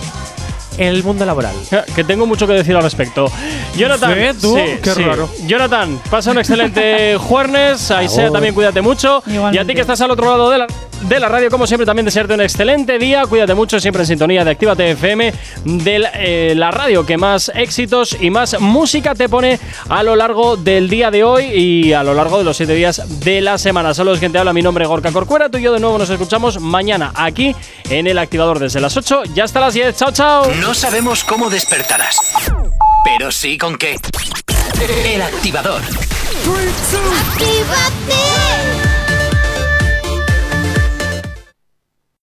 el mundo laboral.
Que tengo mucho que decir al respecto. Jonathan,
¿Sí, tú? Qué raro.
Jonathan, pasa un excelente [LAUGHS] jueves. Aisea, también cuídate mucho. Y a ti que estás al otro lado de la, de la radio, como siempre, también desearte un excelente día. Cuídate mucho, siempre en sintonía de Actívate FM, de la, eh, la radio que más éxitos y más música te pone a lo largo del día de hoy y a lo largo de los siete días de la semana. Saludos, quien te habla. Mi nombre es Gorka Corcuera. Tú y yo de nuevo nos escuchamos mañana aquí en el activador desde las 8 ya hasta las 10. Chao, chao.
No sabemos cómo despertarás, pero sí con qué. El activador.
Actívate.